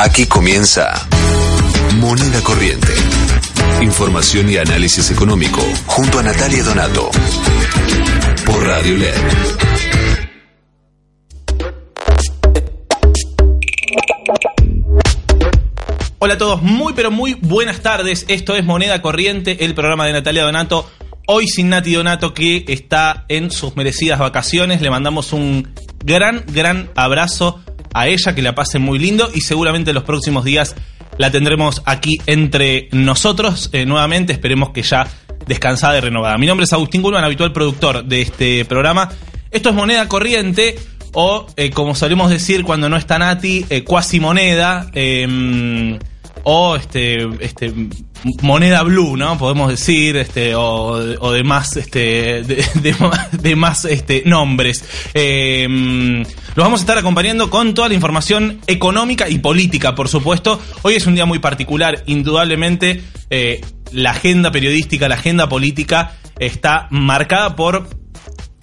Aquí comienza Moneda Corriente. Información y análisis económico junto a Natalia Donato. Por Radio LED. Hola a todos, muy pero muy buenas tardes. Esto es Moneda Corriente, el programa de Natalia Donato. Hoy sin Nati Donato que está en sus merecidas vacaciones. Le mandamos un gran, gran abrazo a ella, que la pase muy lindo y seguramente los próximos días la tendremos aquí entre nosotros eh, nuevamente. Esperemos que ya descansada y renovada. Mi nombre es Agustín Gulman, habitual productor de este programa. Esto es Moneda Corriente o, eh, como solemos decir cuando no está Nati, eh, cuasi moneda. Em, o este, este moneda blue, ¿no? Podemos decir, este, o, o de más, este, de, más- este, nombres. Eh, los vamos a estar acompañando con toda la información económica y política, por supuesto. Hoy es un día muy particular, indudablemente. eh, la agenda periodística, la agenda política está marcada por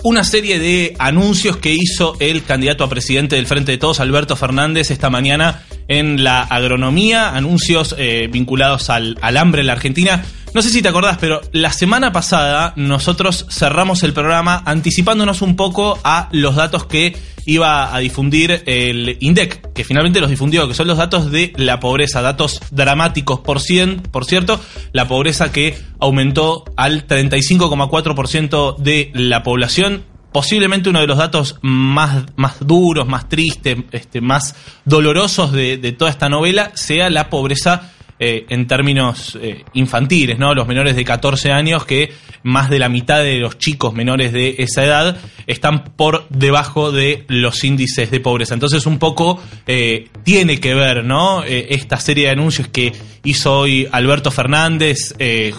una serie de anuncios que hizo el candidato a presidente del Frente de Todos, Alberto Fernández, esta mañana en la agronomía, anuncios eh, vinculados al, al hambre en la Argentina. No sé si te acordás, pero la semana pasada nosotros cerramos el programa anticipándonos un poco a los datos que iba a difundir el INDEC, que finalmente los difundió, que son los datos de la pobreza, datos dramáticos por, cien, por cierto, la pobreza que aumentó al 35,4% de la población, posiblemente uno de los datos más, más duros, más tristes, este, más dolorosos de, de toda esta novela sea la pobreza eh, en términos eh, infantiles, ¿no? Los menores de 14 años que más de la mitad de los chicos menores de esa edad están por debajo de los índices de pobreza. Entonces un poco eh, tiene que ver, ¿no? Esta serie de anuncios que hizo hoy Alberto Fernández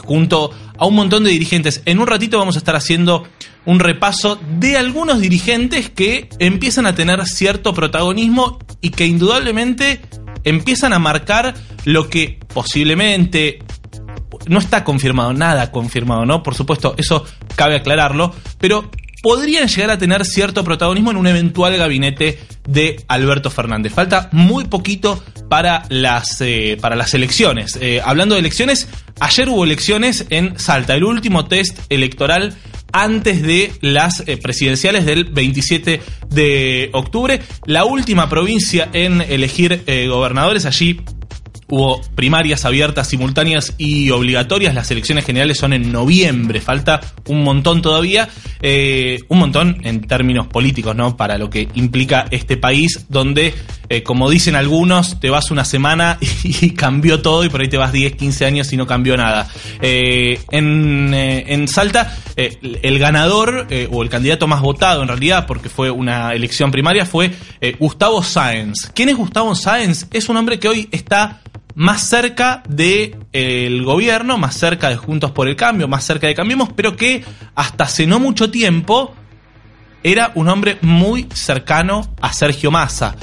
junto a un montón de dirigentes. En un ratito vamos a estar haciendo un repaso de algunos dirigentes que empiezan a tener cierto protagonismo y que indudablemente empiezan a marcar lo que posiblemente no está confirmado, nada confirmado, ¿no? Por supuesto, eso cabe aclararlo, pero podrían llegar a tener cierto protagonismo en un eventual gabinete de Alberto Fernández. Falta muy poquito para las, eh, para las elecciones. Eh, hablando de elecciones, ayer hubo elecciones en Salta, el último test electoral antes de las eh, presidenciales del 27 de octubre. La última provincia en elegir eh, gobernadores allí. Hubo primarias abiertas, simultáneas y obligatorias. Las elecciones generales son en noviembre. Falta un montón todavía. Eh, un montón en términos políticos, ¿no? Para lo que implica este país, donde, eh, como dicen algunos, te vas una semana y, cambió todo y por ahí te vas 10, 15 años y no cambió nada. Eh, en, en Salta, el ganador o el candidato más votado en realidad, porque fue una elección primaria, fue Gustavo Sáenz. ¿Quién es Gustavo Sáenz? Es un hombre que hoy está más cerca del gobierno, más cerca de Juntos por el Cambio, más cerca de Cambiemos, pero que hasta hace no mucho tiempo era un hombre muy cercano a Sergio Massa.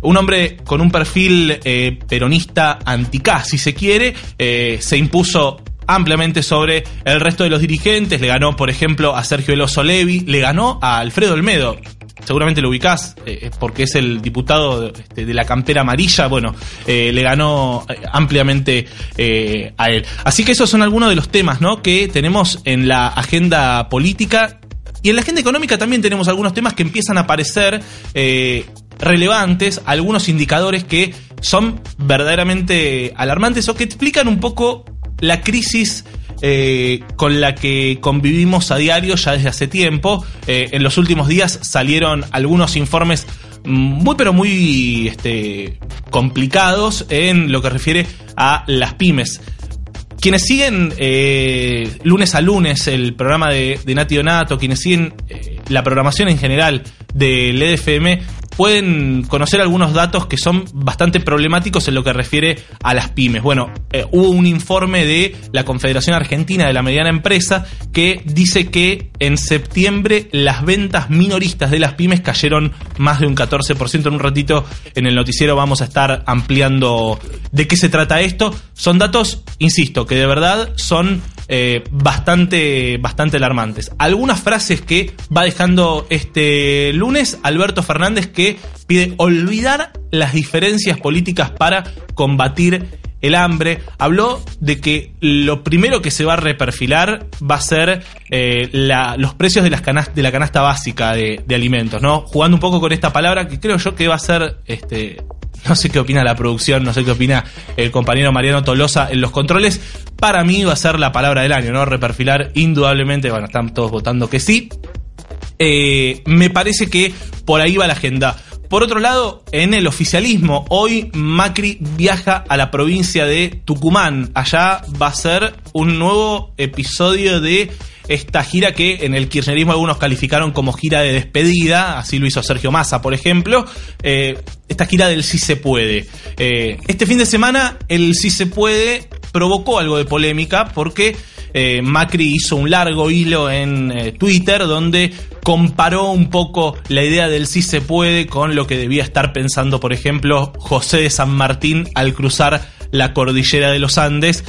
Un hombre con un perfil eh, peronista anticá, si se quiere, eh, se impuso ampliamente sobre el resto de los dirigentes, le ganó, por ejemplo, a Sergio Eloso Levi, le ganó a Alfredo Olmedo, seguramente lo ubicás, eh, porque es el diputado este, de la campera amarilla, bueno, eh, le ganó eh, ampliamente eh, a él. Así que esos son algunos de los temas ¿no? que tenemos en la agenda política. Y en la agenda económica también tenemos algunos temas que empiezan a aparecer eh, relevantes, algunos indicadores que son verdaderamente alarmantes o que explican un poco la crisis eh, con la que convivimos a diario ya desde hace tiempo. Eh, en los últimos días salieron algunos informes muy pero muy este, complicados en lo que refiere a las pymes. Quienes siguen eh, lunes a lunes el programa de, de Nati Donato, quienes siguen la programación en general del EDFM, pueden conocer algunos datos que son bastante problemáticos en lo que refiere a las pymes. Bueno, eh, hubo un informe de la Confederación Argentina de la Mediana Empresa que dice que en septiembre las ventas minoristas de las pymes cayeron más de un 14%. En un ratito en el noticiero vamos a estar ampliando de qué se trata esto. Son datos, insisto, que de verdad son eh, bastante, bastante alarmantes. Algunas frases que va dejando este lunes Alberto Fernández que pide olvidar las diferencias políticas para combatir el hambre. Habló de que lo primero que se va a reperfilar va a ser eh, los precios de, las de la canasta básica de, de, alimentos, ¿no? Jugando un poco con esta palabra que creo yo que va a ser este, no sé qué opina la producción, no sé qué opina el compañero Mariano Tolosa en los controles. Para mí va a ser la palabra del año, ¿no? Reperfilar indudablemente, bueno, están todos votando que sí. Eh, me parece que por ahí va la agenda. Por otro lado, en el oficialismo, hoy Macri viaja a la provincia de Tucumán. Allá va a ser un nuevo episodio de esta gira que en el kirchnerismo algunos calificaron como gira de despedida, así lo hizo Sergio Massa, por ejemplo, eh, esta gira del sí se puede. Eh, este fin de semana el sí se puede provocó algo de polémica porque eh, Macri hizo un largo hilo en Twitter donde comparó un poco la idea del sí se puede con lo que debía estar pensando, por ejemplo, José de San Martín al cruzar la cordillera de los Andes,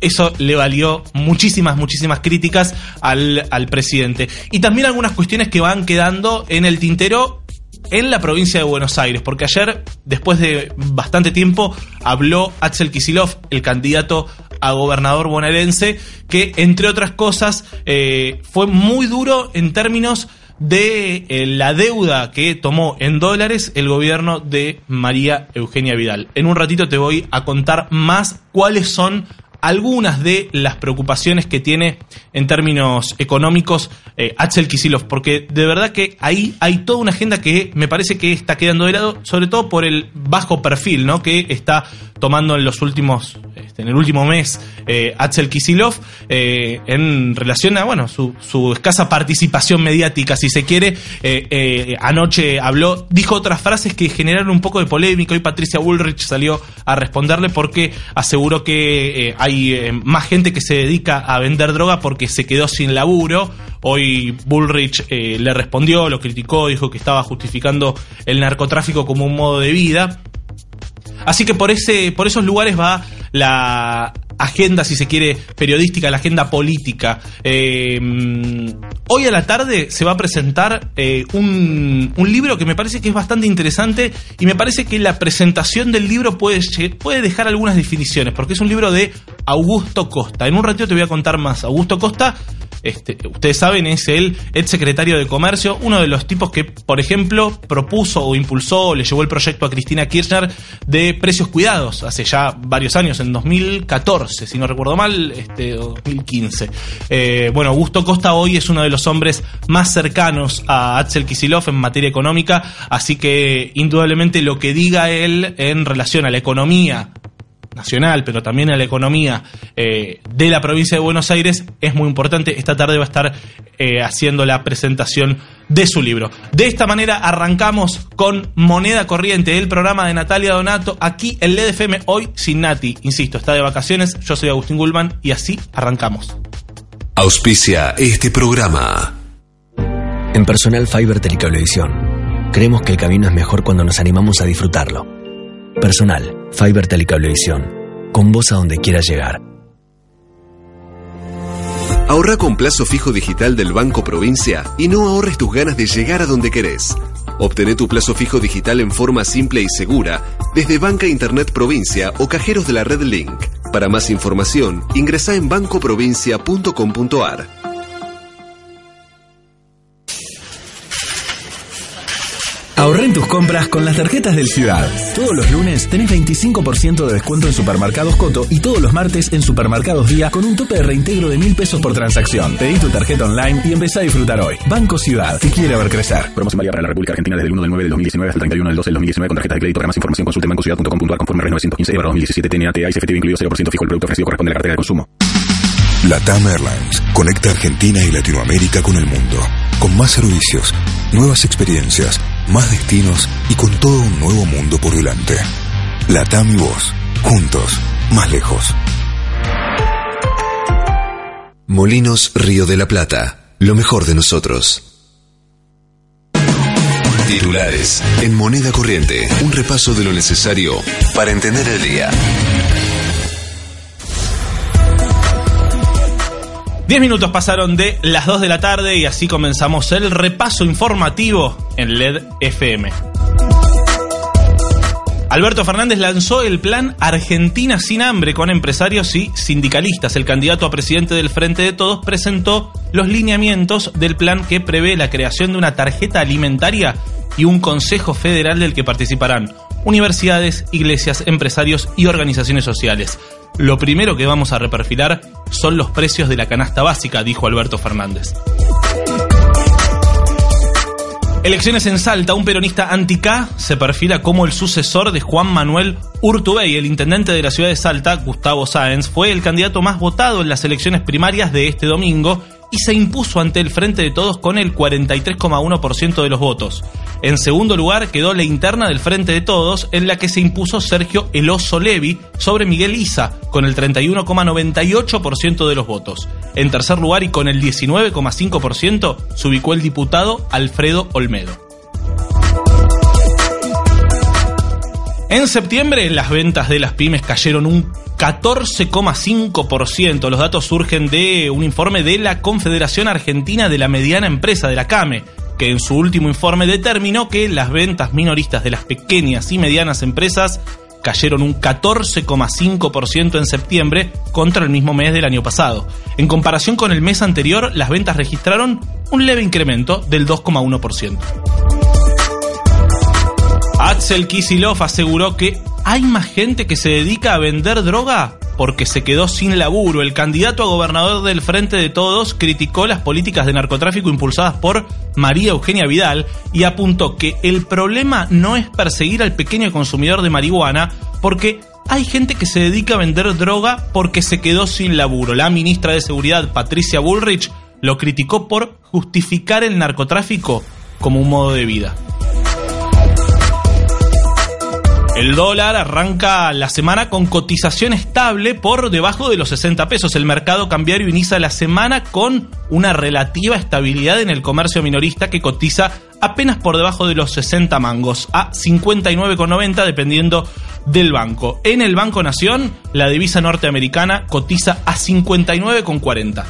eso le valió muchísimas, muchísimas críticas al, al presidente. Y también algunas cuestiones que van quedando en el tintero en la provincia de Buenos Aires, porque ayer, después de bastante tiempo, habló Axel Kisilov, el candidato a gobernador bonaerense, que entre otras cosas eh, fue muy duro en términos de eh, la deuda que tomó en dólares el gobierno de María Eugenia Vidal. En un ratito te voy a contar más cuáles son algunas de las preocupaciones que tiene en términos económicos eh, Axel Kisilov, porque de verdad que ahí hay toda una agenda que me parece que está quedando de lado, sobre todo por el bajo perfil ¿no? que está tomando en los últimos, este, en el último mes, eh, Axel Kisilov, eh, en relación a bueno, su, su, escasa participación mediática, si se quiere. anoche habló, dijo otras frases que generaron un poco de polémica. Hoy Patricia Bullrich salió a responderle porque aseguró que hay eh, más gente que se dedica a vender droga porque se quedó sin laburo. Hoy Bullrich eh, le respondió, lo criticó, dijo que estaba justificando el narcotráfico como un modo de vida. Así que por, ese, por esos lugares va la agenda, si se quiere, periodística, la agenda política. Eh, hoy a la tarde se va a presentar eh, un, un, libro que me parece que es bastante interesante y me parece que la presentación del libro puede, puede dejar algunas definiciones, porque es un libro de Augusto Costa. En un ratito te voy a contar más. Augusto Costa este, ustedes saben, es el ex secretario de Comercio, uno de los tipos que, por ejemplo, propuso o impulsó o le llevó el proyecto a Cristina Kirchner de precios cuidados hace ya varios años, en 2014, si no recuerdo mal, este, 2015. Eh, bueno, Augusto Costa hoy es uno de los hombres más cercanos a Axel Kisilov en materia económica, así que indudablemente lo que diga él en relación a la economía nacional, pero también a la economía eh, de la provincia de Buenos Aires, es muy importante. Esta tarde va a estar eh, haciendo la presentación de su libro. De esta manera arrancamos con Moneda Corriente, el programa de Natalia Donato, aquí en LEDFM, hoy sin Nati. Insisto, está de vacaciones, yo soy Agustín Gulman y así arrancamos. Auspicia este programa. En Personal Fiber Telecablevisión, creemos que el camino es mejor cuando nos animamos a disfrutarlo. Personal Fiber Telecablevisión. Con vos a donde quieras llegar. Ahorra con plazo fijo digital del Banco Provincia y no ahorres tus ganas de llegar a donde querés. Obtené tu plazo fijo digital en forma simple y segura desde Banca Internet Provincia o cajeros de la red Link. Para más información, ingresa en bancoprovincia.com.ar. Ahorren tus compras con las tarjetas del Ciudad. Todos los lunes tenés 25% de descuento en Supermercados Coto y todos los martes en Supermercados Día con un tope de reintegro de mil pesos por transacción. Pedí tu tarjeta online y empezá a disfrutar hoy. Banco Ciudad, te quiere ver crecer. Promoción válida para la República Argentina desde el 1 del 9 del 2019 hasta el 31 del 12 del 2019 con tarjeta de crédito. Para más información consulte bancociudad.com.ar conforme R 915 2017 TNAT y CFTV incluido 0% fijo. El producto ofrecido corresponde a la cartera de consumo. Latam Airlines conecta Argentina y Latinoamérica con el mundo. Con más servicios, nuevas experiencias más destinos y con todo un nuevo mundo por delante. Latam y vos, juntos, más lejos. Molinos Río de la Plata, lo mejor de nosotros. Titulares en moneda corriente, un repaso de lo necesario para entender el día. 10 minutos pasaron de las 2 de la tarde y así comenzamos el repaso informativo en LED FM. Alberto Fernández lanzó el plan Argentina sin hambre con empresarios y sindicalistas. El candidato a presidente del Frente de Todos presentó los lineamientos del plan que prevé la creación de una tarjeta alimentaria y un consejo federal del que participarán universidades, iglesias, empresarios y organizaciones sociales. Lo primero que vamos a reperfilar son los precios de la canasta básica, dijo Alberto Fernández. Elecciones en Salta, un peronista anti-K se perfila como el sucesor de Juan Manuel Urtubey. El intendente de la ciudad de Salta, Gustavo Sáenz, fue el candidato más votado en las elecciones primarias de este domingo y se impuso ante el Frente de Todos con el 43,1% de los votos. En segundo lugar quedó la interna del Frente de Todos, en la que se impuso Sergio Eloso Levi sobre Miguel Isa, con el 31,98% de los votos. En tercer lugar y con el 19,5% se ubicó el diputado Alfredo Olmedo. En septiembre las ventas de las pymes cayeron un 14,5%. Los datos surgen de un informe de la Confederación Argentina de la Mediana Empresa, de la CAME, que en su último informe determinó que las ventas minoristas de las pequeñas y medianas empresas cayeron un 14,5% en septiembre contra el mismo mes del año pasado. En comparación con el mes anterior, las ventas registraron un leve incremento del 2,1%. Axel Kisilov aseguró que hay más gente que se dedica a vender droga porque se quedó sin laburo. El candidato a gobernador del Frente de Todos criticó las políticas de narcotráfico impulsadas por María Eugenia Vidal y apuntó que el problema no es perseguir al pequeño consumidor de marihuana porque hay gente que se dedica a vender droga porque se quedó sin laburo. La ministra de Seguridad, Patricia Bullrich, lo criticó por justificar el narcotráfico como un modo de vida. El dólar arranca la semana con cotización estable por debajo de los 60 pesos. El mercado cambiario inicia la semana con una relativa estabilidad en el comercio minorista que cotiza apenas por debajo de los 60 mangos, a 59,90 dependiendo del banco. En el Banco Nación, la divisa norteamericana cotiza a 59,40.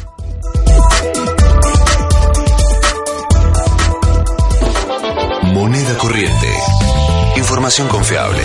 Moneda corriente. Información confiable.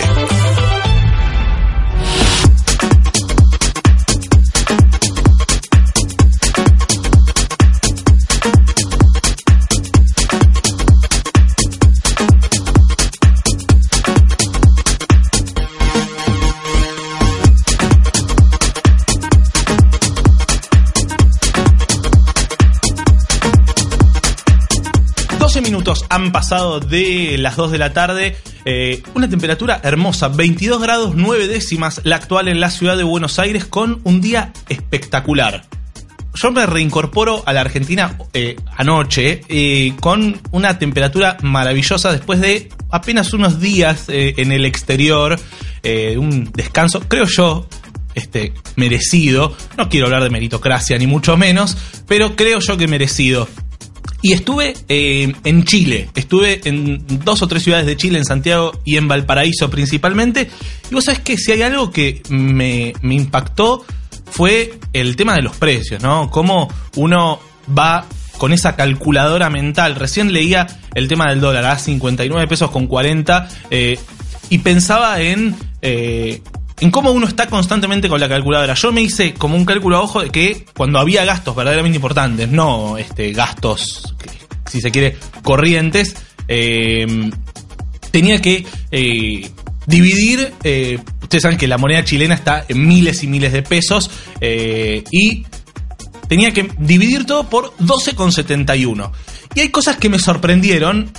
minutos han pasado de las 2 de la tarde. Eh, una temperatura hermosa, 22 grados 9 décimas, la actual en la ciudad de Buenos Aires, con un día espectacular. Yo me reincorporo a la Argentina eh, anoche eh, con una temperatura maravillosa después de apenas unos días en el exterior, un descanso, creo yo, este, merecido. No quiero hablar de meritocracia ni mucho menos, pero creo yo que merecido. Y estuve eh, en Chile, estuve en dos o tres ciudades de Chile, en Santiago y en Valparaíso principalmente. Y vos sabés que si hay algo que me, impactó fue el tema de los precios, ¿no? Cómo uno va con esa calculadora mental. Recién leía el tema del dólar a 59 pesos con 40 eh, y pensaba en eh, en cómo uno está constantemente con la calculadora. Yo me hice como un cálculo a ojo de que cuando había gastos verdaderamente importantes, no este, gastos, si se quiere, corrientes, eh, tenía que eh, dividir. Eh, ustedes saben que la moneda chilena está en miles y miles de pesos y tenía que dividir todo por 12,71. Y hay cosas que me sorprendieron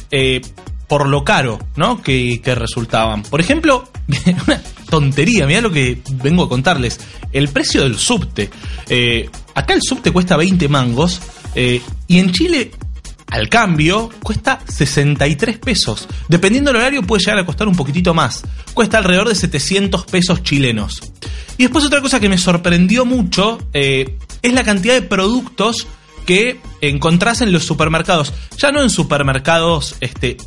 por lo caro, ¿no? Que, resultaban. Por ejemplo, tontería, mira lo que vengo a contarles. El precio del subte. Eh, acá el subte cuesta 20 mangos eh, y en Chile al cambio cuesta 63 pesos. Dependiendo del horario puede llegar a costar un poquitito más. Cuesta alrededor de 700 pesos chilenos. Y después otra cosa que me sorprendió mucho eh, es la cantidad de productos que encontrás en los supermercados. Ya no en supermercados este,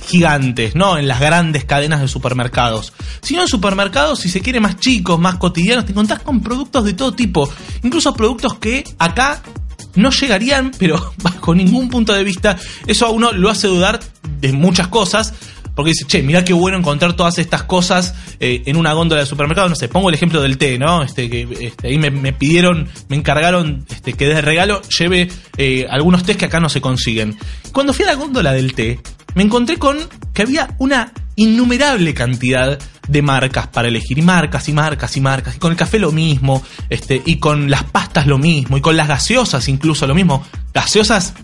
gigantes, ¿no? En las grandes cadenas de supermercados. Sino en supermercados, si se quiere, más chicos, más cotidianos, te encontrás con productos de todo tipo. Incluso productos que acá no llegarían, pero bajo ningún punto de vista. Eso a uno lo hace dudar de muchas cosas. Porque dice, che, mirá qué bueno encontrar todas estas cosas eh, en una góndola de supermercado. No sé, pongo el ejemplo del té, ¿no? Este, que este, ahí me, pidieron, me encargaron este, que de regalo lleve eh, algunos tés que acá no se consiguen. Cuando fui a la góndola del té, me encontré con que había una innumerable cantidad de marcas para elegir. Y marcas y marcas y marcas. Y con el café lo mismo. Este, y con las pastas lo mismo. Y con las gaseosas incluso lo mismo. Gaseosas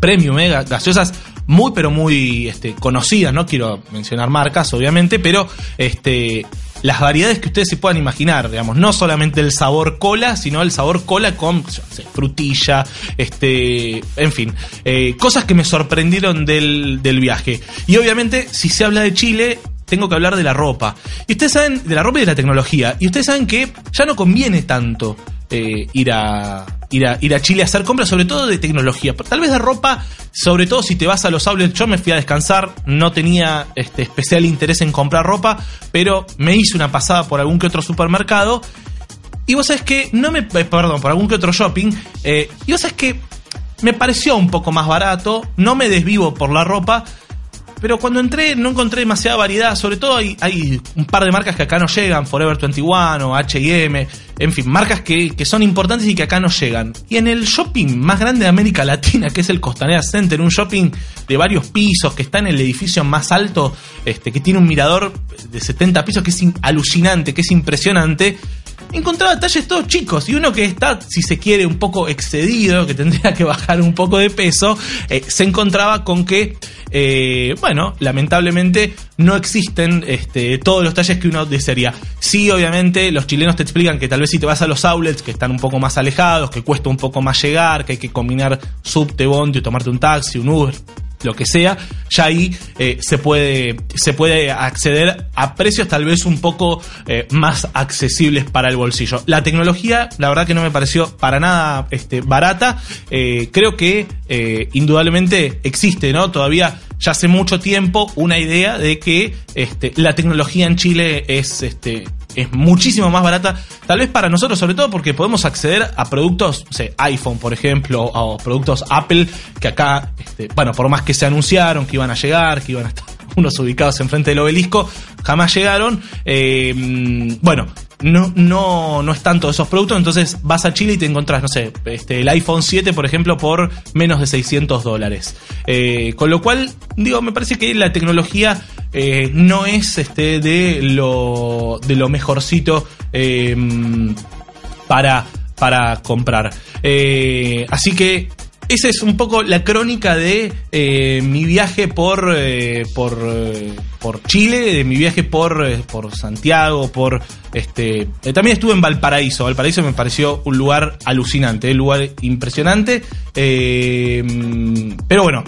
premium, ¿eh? gaseosas muy pero muy este, conocidas, no quiero mencionar marcas obviamente, pero este, las variedades que ustedes se puedan imaginar, digamos, no solamente el sabor cola, sino el sabor cola con frutilla, este, en fin, eh, cosas que me sorprendieron del, del viaje. Y obviamente, si se habla de Chile, tengo que hablar de la ropa. Y ustedes saben, de la ropa y de la tecnología. Y ustedes saben que ya no conviene tanto eh, ir, a, ir, a, ir a Chile a hacer compras, sobre todo de tecnología. Tal vez de ropa, sobre todo si te vas a los outlets. Yo me fui a descansar, no tenía este, especial interés en comprar ropa, pero me hice una pasada por algún que otro supermercado. Y vos sabés que, no me. Eh, perdón, por algún que otro shopping. Eh, y vos sabés que me pareció un poco más barato, no me desvivo por la ropa, pero cuando entré no encontré demasiada variedad, sobre todo hay, un par de marcas que acá no llegan, Forever 21 o HM, en fin, marcas que, son importantes y que acá no llegan. Y en el shopping más grande de América Latina, que es el Costanera Center, un shopping de varios pisos, que está en el edificio más alto, este, que tiene un mirador de 70 pisos, que es alucinante, que es impresionante, encontraba detalles todos chicos y uno que está, si se quiere, un poco excedido, que tendría que bajar un poco de peso, eh, se encontraba con que, eh, bueno, lamentablemente no existen este, todos los talles que uno desearía. Sí, obviamente, los chilenos te explican que tal vez si te vas a los outlets que están un poco más alejados, que cuesta un poco más llegar, que hay que combinar subte, bondi, tomarte un taxi, un Uber, lo que sea, ya ahí eh, se, puede, se puede acceder a precios tal vez un poco eh, más accesibles para el bolsillo. La tecnología, la verdad que no me pareció para nada este, barata. Eh, creo que indudablemente existe, ¿no? Todavía ya hace mucho tiempo una idea de que este, la tecnología en Chile es este, es muchísimo más barata, tal vez para nosotros, sobre todo porque podemos acceder a productos, sé, iPhone, por ejemplo, o productos Apple, que acá, este, bueno, por más que se anunciaron que iban a llegar, que iban a estar unos ubicados enfrente del obelisco, jamás llegaron. Eh, bueno, no, no, no es tanto esos productos, entonces vas a Chile y te encontrás, no sé, este, el iPhone 7, por ejemplo, por menos de 600 dólares. Eh, con lo cual, digo, me parece que la tecnología eh, no es este, de, lo, de lo mejorcito para, para comprar. así que esa es un poco la crónica de eh, mi viaje por, eh, por, eh, por Chile, de mi viaje por, por Santiago, por este. también estuve en Valparaíso. Valparaíso me pareció un lugar alucinante, un lugar impresionante. pero bueno,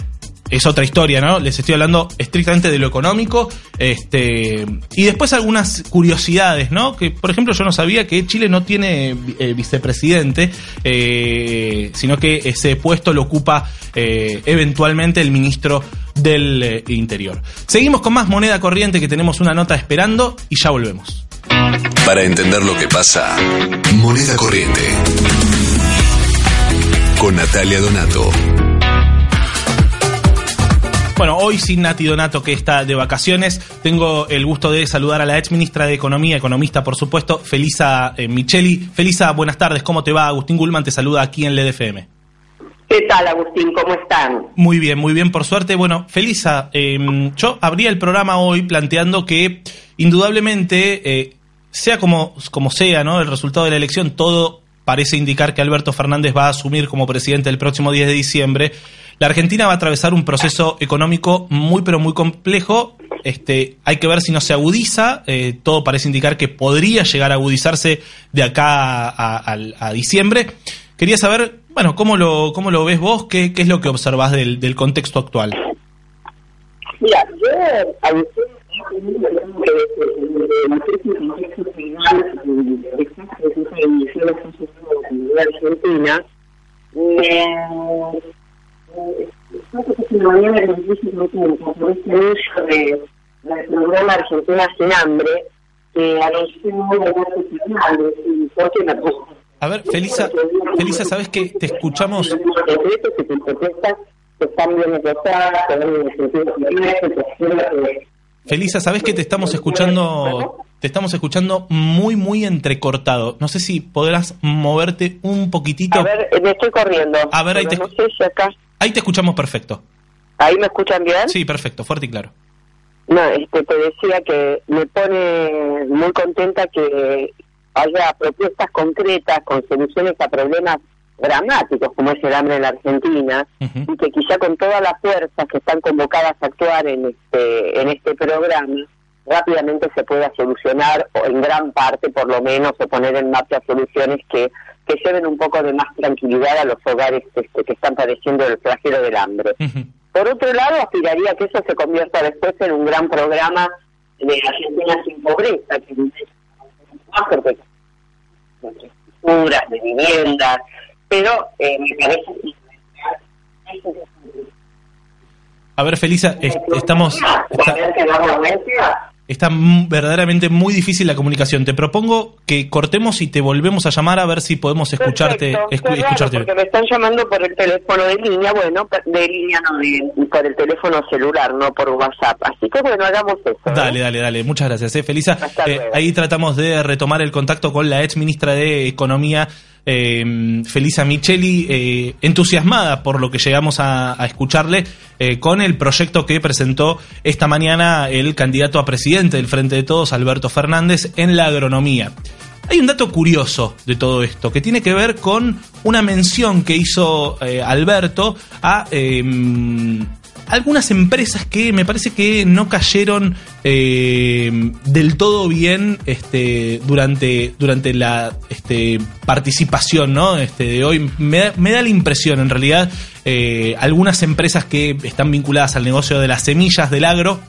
es otra historia, ¿no? Les estoy hablando estrictamente de lo económico. Este, y después algunas curiosidades, ¿no? Que, por ejemplo, yo no sabía que Chile no tiene eh, vicepresidente, eh, sino que ese puesto lo ocupa eh, eventualmente el ministro del Interior. Seguimos con más moneda corriente que tenemos una nota esperando y ya volvemos. Para entender lo que pasa, moneda corriente. Con Natalia Donato. Bueno, hoy sin Nati Donato, que está de vacaciones, tengo el gusto de saludar a la ex ministra de Economía, economista, por supuesto, Felisa eh, Micheli. Felisa, buenas tardes, ¿cómo te va? Agustín Gulman te saluda aquí en LDFM. ¿Qué tal, Agustín? ¿Cómo están? Muy bien, muy bien, por suerte. Bueno, Felisa, em, yo abría el programa hoy planteando que indudablemente, eh, sea como, como sea, ¿no? El resultado de la elección, todo parece indicar que Alberto Fernández va a asumir como presidente el próximo 10 de diciembre. La Argentina va a atravesar un proceso económico muy pero muy complejo. Este, hay que ver si no se agudiza. Eh, todo parece indicar que podría llegar a agudizarse de acá a, diciembre. Quería saber bueno, ¿cómo lo, cómo lo ves vos? ¿Qué, qué es lo que observás del, del contexto actual? Mira, yo a veces Argentina, mañana el de del programa Argentina sin hambre, que a ver, Felisa, Felisa, ¿sabes qué? Te escuchamos... Felisa, ¿sabes que te estamos escuchando? Te estamos escuchando muy, muy entrecortado. No sé si podrás moverte un poquitito. A ver, me estoy corriendo. A ver, ahí te, no sé si acá... ahí te escuchamos perfecto. ¿Ahí me escuchan bien? Sí, perfecto, fuerte y claro. No, este, te decía que me pone muy contenta que haya propuestas concretas con soluciones a problemas dramáticos como es el hambre en la Argentina y que quizá con todas las fuerzas que están convocadas a actuar en este en este programa rápidamente se pueda solucionar o en gran parte por lo menos o poner en marcha soluciones que que lleven un poco de más tranquilidad a los hogares este, que están padeciendo el flagelo del hambre. Por otro lado, aspiraría que eso se convierta después en un gran programa de Argentina sin pobreza, que más porque de viviendas, pero eh, me parece A ver, Felisa, estamos... Está, verdaderamente muy difícil la comunicación. Te propongo que cortemos y te volvemos a llamar a ver si podemos escucharte. escucharte. porque me están llamando por el teléfono de línea, bueno, de línea no, de, por el teléfono celular, no por WhatsApp. Así que bueno, hagamos eso. ¿eh? Dale, dale, dale. Muchas gracias, ¿eh? Felisa. Eh, ahí tratamos de retomar el contacto con la ex ministra de Economía eh, Felisa Micheli, eh, entusiasmada por lo que llegamos a, escucharle eh, con el proyecto que presentó esta mañana el candidato a presidente del Frente de Todos, Alberto Fernández, en la agronomía. Hay un dato curioso de todo esto, que tiene que ver con una mención que hizo eh, Alberto a em, algunas empresas que me parece que no cayeron eh, del todo bien este, durante, durante la este, participación este, de hoy. Me, da la impresión, en realidad, eh, algunas empresas que están vinculadas al negocio de las semillas del agro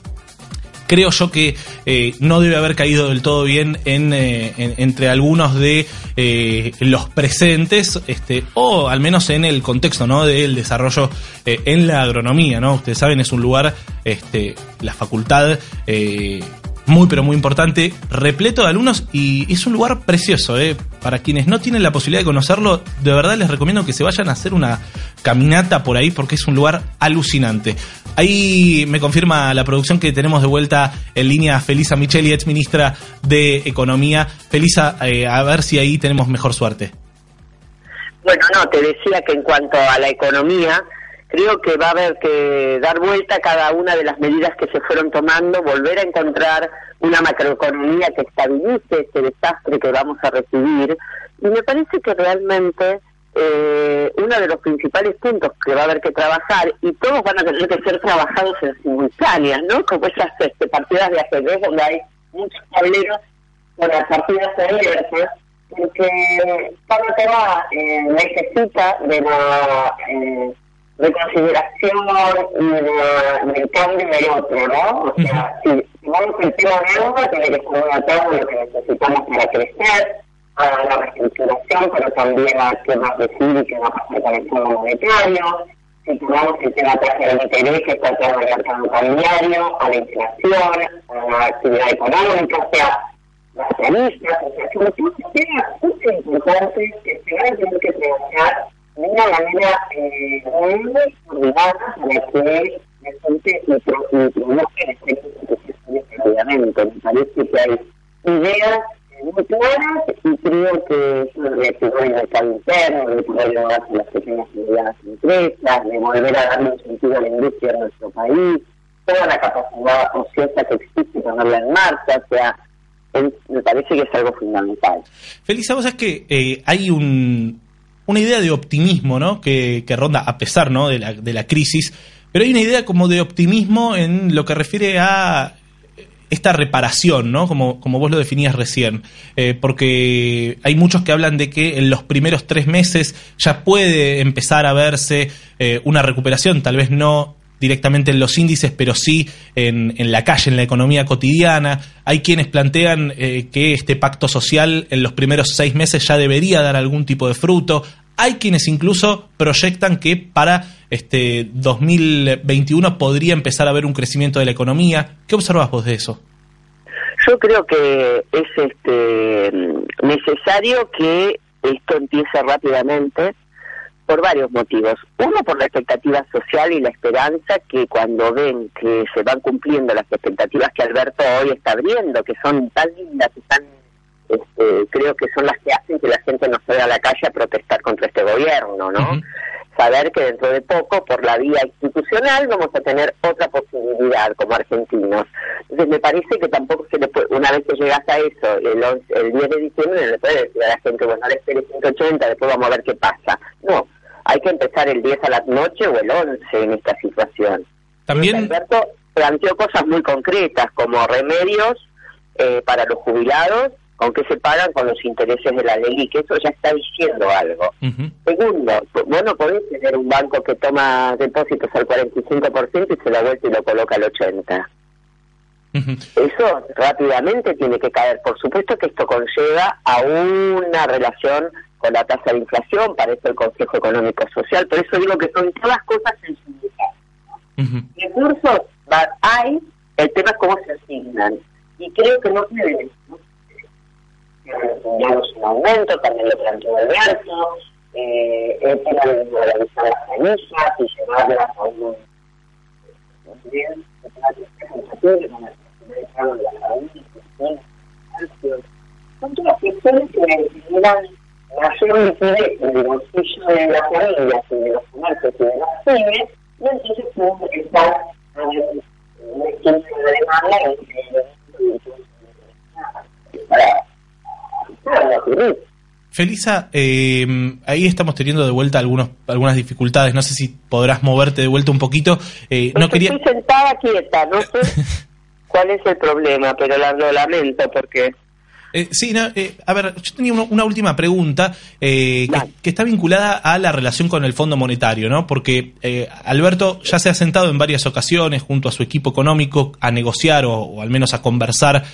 creo yo que eh, no debe haber caído del todo bien en, eh, entre algunos de eh, los presentes, este, o al menos en el contexto ¿no? del desarrollo en la agronomía. ¿no? Ustedes saben, es un lugar, este, la facultad muy pero muy importante, repleto de alumnos y es un lugar precioso. ¿eh? Para quienes no tienen la posibilidad de conocerlo, de verdad les recomiendo que se vayan a hacer una caminata por ahí porque es un lugar alucinante. Ahí me confirma la producción que tenemos de vuelta en línea Felisa Micheli, ex ministra de Economía. Felisa, eh, a ver si ahí tenemos mejor suerte. Bueno, no, te decía que en cuanto a la economía, creo que va a haber que dar vuelta a cada una de las medidas que se fueron tomando, volver a encontrar una macroeconomía que estabilice este desastre que vamos a recibir. Y me parece que realmente eh, uno de los principales puntos que va a haber que trabajar, y todos van a tener que ser trabajados en simultánea, ¿no? Como esas este, partidas de ajedrez donde hay muchos tableros con las partidas abiertas, porque cada tema eh, necesita de la... Eh, de consideración y de, del cambio del otro, ¿no? O sea, si, vamos al tema de agua, tiene que ser una todo lo que necesitamos para crecer, a la reestructuración, pero también a qué va a decir y qué va a pasar con el fondo monetario. Si tomamos el tema de interés, que está todo el mercado cambiario, a la inflación, a la actividad económica, o sea, las tarifas, o sea, son todos temas súper importantes que se van a tener que trabajar de una manera eh, muy coordinada para que la gente produzca rápidamente. Me parece que hay ideas muy claras y creo que eso de activar el mercado interno, de poder a las pequeñas y medianas empresas, de volver a darle un sentido a la industria de nuestro país, toda la capacidad ociosa que existe ponerla en marcha, o sea, me parece que es algo fundamental. Felisa, vos sabés que eh, hay un, una idea de optimismo, ¿no? Que, ronda a pesar, ¿no? De la, crisis, pero hay una idea como de optimismo en lo que refiere a esta reparación, ¿no? Como, como vos lo definías recién, eh, porque hay muchos que hablan de que en los primeros tres meses ya puede empezar a verse eh, una recuperación, tal vez no directamente en los índices, pero sí en, en la calle, en la economía cotidiana. Hay quienes plantean eh, que este pacto social en los primeros seis meses ya debería dar algún tipo de fruto. Hay quienes incluso proyectan que para este 2021 podría empezar a haber un crecimiento de la economía. ¿Qué observas vos de eso? Yo creo que es este necesario que esto empiece rápidamente por varios motivos. Uno, por la expectativa social y la esperanza que cuando ven que se van cumpliendo las expectativas que Alberto hoy está abriendo, que son tan lindas y tan, este, creo que son las que hacen que la gente no salga a la calle a protestar contra este gobierno, ¿no? Saber que dentro de poco, por la vía institucional, vamos a tener otra posibilidad como argentinos. Entonces, me parece que tampoco se le puede, una vez que llegas a eso, el, el 10 de diciembre, no le puede decir a la gente, bueno, ahora espere 180, después vamos a ver qué pasa. No, hay que empezar el 10 a la noche o el 11 en esta situación. También Alberto planteó cosas muy concretas como remedios eh, para los jubilados, aunque se pagan con los intereses de la ley, que eso ya está diciendo algo. Segundo, vos no podés tener un banco que toma depósitos al 45% y se lo vuelve y lo coloca al 80%. Eso rápidamente tiene que caer. Por supuesto que esto conlleva a una relación con la tasa de inflación, para eso el Consejo Económico Social, por eso digo que son todas cosas sensibles. Recursos hay, el tema es cómo se asignan. Y creo que no tienen digamos un aumento, también lo planteó Alberto, eh, el tema de las semillas y llevarlas a un son todas cuestiones que generan mayor en el de las familias y de los comercios y de las pymes, y entonces que estar en un esquema de demanda para, para ocurrir. Felisa, eh, ahí estamos teniendo de vuelta algunos, algunas dificultades. No sé si podrás moverte de vuelta un poquito. Eh, no quería... Estoy sentada quieta, no sé cuál es el problema, pero lo lamento porque eh, sí, eh, a ver, yo tenía una, última pregunta eh, que, está vinculada a la relación con el Fondo Monetario, ¿no? Porque Alberto ya se ha sentado en varias ocasiones junto a su equipo económico a negociar o, al menos a conversar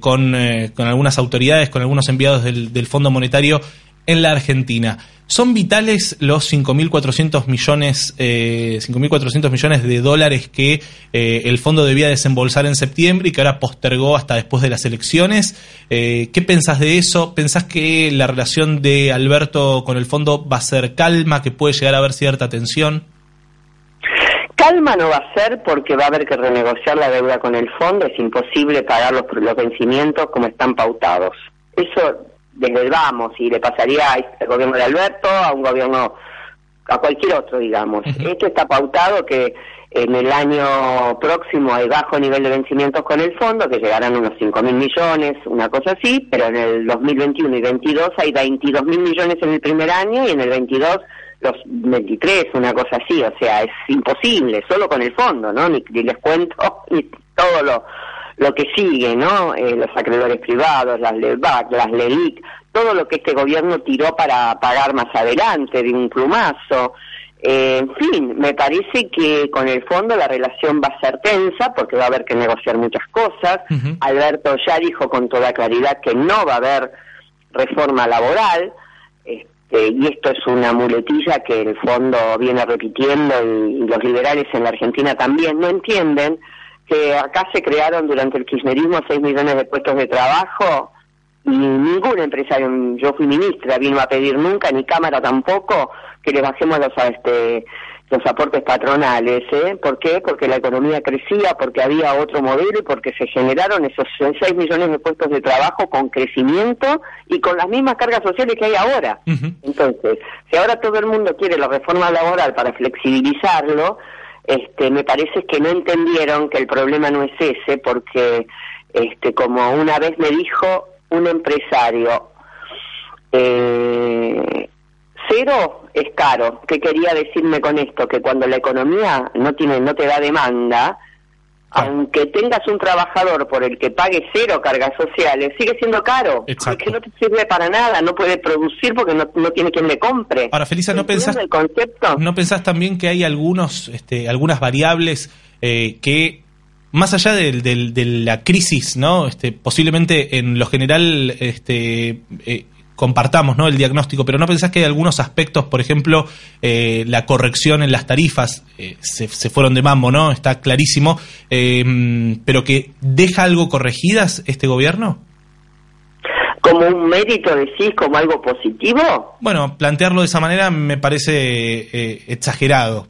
con, algunas autoridades, con algunos enviados del, del Fondo Monetario en la Argentina. ¿Son vitales los 5.400 millones, eh, 5.400 millones de dólares que eh, el fondo debía desembolsar en septiembre y que ahora postergó hasta después de las elecciones? Eh, ¿Qué pensás de eso? ¿Pensás que la relación de Alberto con el fondo va a ser calma, que puede llegar a haber cierta tensión? Calma no va a ser porque va a haber que renegociar la deuda con el fondo, es imposible pagar los, los vencimientos como están pautados. Eso desde el vamos y le pasaría al gobierno de Alberto, a un gobierno, a cualquier otro, digamos. Esto está pautado que en el año próximo hay bajo nivel de vencimientos con el fondo, que llegarán unos 5 mil millones, una cosa así, pero en el 2021 y 22 hay 22 mil millones en el primer año y en el 22 los 23, una cosa así, o sea, es imposible, solo con el fondo, ¿no? Ni, les cuento ni todo lo lo que sigue, ¿no? Eh, los acreedores privados, las LEVAC, las LELIC, todo lo que este gobierno tiró para pagar más adelante de un plumazo. Eh, en fin, me parece que con el fondo la relación va a ser tensa porque va a haber que negociar muchas cosas. Alberto ya dijo con toda claridad que no va a haber reforma laboral. Este, y esto es una muletilla que el fondo viene repitiendo y los liberales en la Argentina también no entienden que acá se crearon durante el kirchnerismo 6 millones de puestos de trabajo y ningún empresario, yo fui ministra, vino a pedir nunca, ni Cámara tampoco, que le bajemos los, este, los aportes patronales. ¿eh? ¿Por qué? Porque la economía crecía, porque había otro modelo y porque se generaron esos 6 millones de puestos de trabajo con crecimiento y con las mismas cargas sociales que hay ahora. Entonces, si ahora todo el mundo quiere la reforma laboral para flexibilizarlo, este, me parece que no entendieron que el problema no es ese, porque, este, como una vez me dijo un empresario, eh, cero es caro. ¿Qué quería decirme con esto? Que cuando la economía no tiene, no te da demanda, aunque tengas un trabajador por el que pague cero cargas sociales, sigue siendo caro. Exacto. Porque no te sirve para nada, no puede producir porque no, no tiene quien le compre. Ahora, Felisa, ¿no ¿Entiendes pensás, el concepto? ¿no pensás también que hay algunos, este, algunas variables eh, que, más allá del- del- de la crisis, ¿no? Este, posiblemente en lo general este, eh, compartamos ¿no? el diagnóstico, pero ¿no pensás que hay algunos aspectos, por ejemplo, eh, la corrección en las tarifas, eh, se, se fueron de mambo, ¿no? Está clarísimo, eh, pero que deja algo corregidas este gobierno? Como un mérito, decís, como algo positivo. Bueno, plantearlo de esa manera me parece eh, exagerado.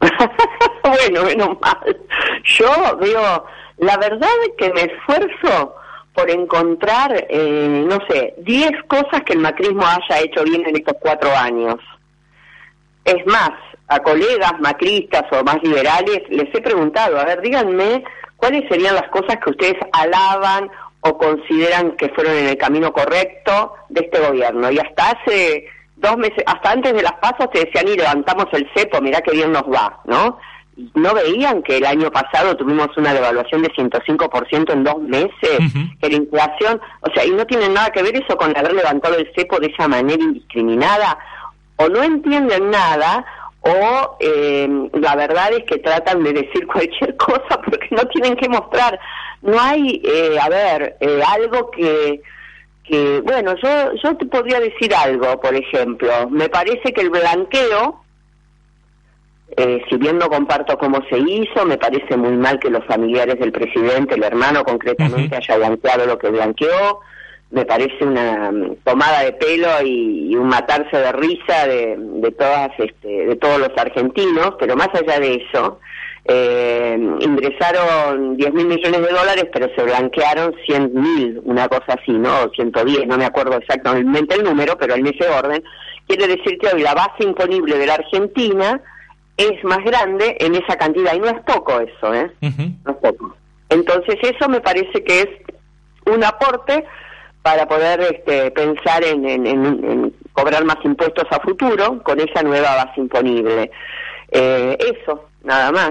bueno, menos mal. Yo veo, la verdad es que me esfuerzo por encontrar, eh, no sé, 10 cosas que el macrismo haya hecho bien en estos cuatro años. Es más, a colegas macristas o más liberales les he preguntado, a ver, díganme cuáles serían las cosas que ustedes alaban o consideran que fueron en el camino correcto de este gobierno. Y hasta hace dos meses, hasta antes de las pasas te decían, y levantamos el cepo, mirá qué bien nos va, ¿no? No veían que el año pasado tuvimos una devaluación de 105% en dos meses, que la inflación, o sea, y no tiene nada que ver eso con haber levantado el cepo de esa manera indiscriminada, o no entienden nada, o eh, la verdad es que tratan de decir cualquier cosa porque no tienen que mostrar. No hay, eh, a ver, eh, algo que, que, bueno, yo, yo te podría decir algo, por ejemplo, me parece que el blanqueo, eh, si bien no comparto cómo se hizo, me parece muy mal que los familiares del presidente, el hermano concretamente, haya blanqueado lo que blanqueó. Me parece una mm, tomada de pelo y, y un matarse de risa de, de todas, este, de todos los argentinos. Pero más allá de eso, eh, ingresaron 10 mil millones de dólares, pero se blanquearon 100 mil, una cosa así, ¿no? O 110, no me acuerdo exactamente el número, pero en ese orden. Quiere decir que hoy la base imponible de la Argentina es más grande en esa cantidad, y no es poco eso, ¿eh? No es poco. Entonces eso me parece que es un aporte para poder este, pensar en, en- en- en cobrar más impuestos a futuro con esa nueva base imponible. Eh, eso, nada más.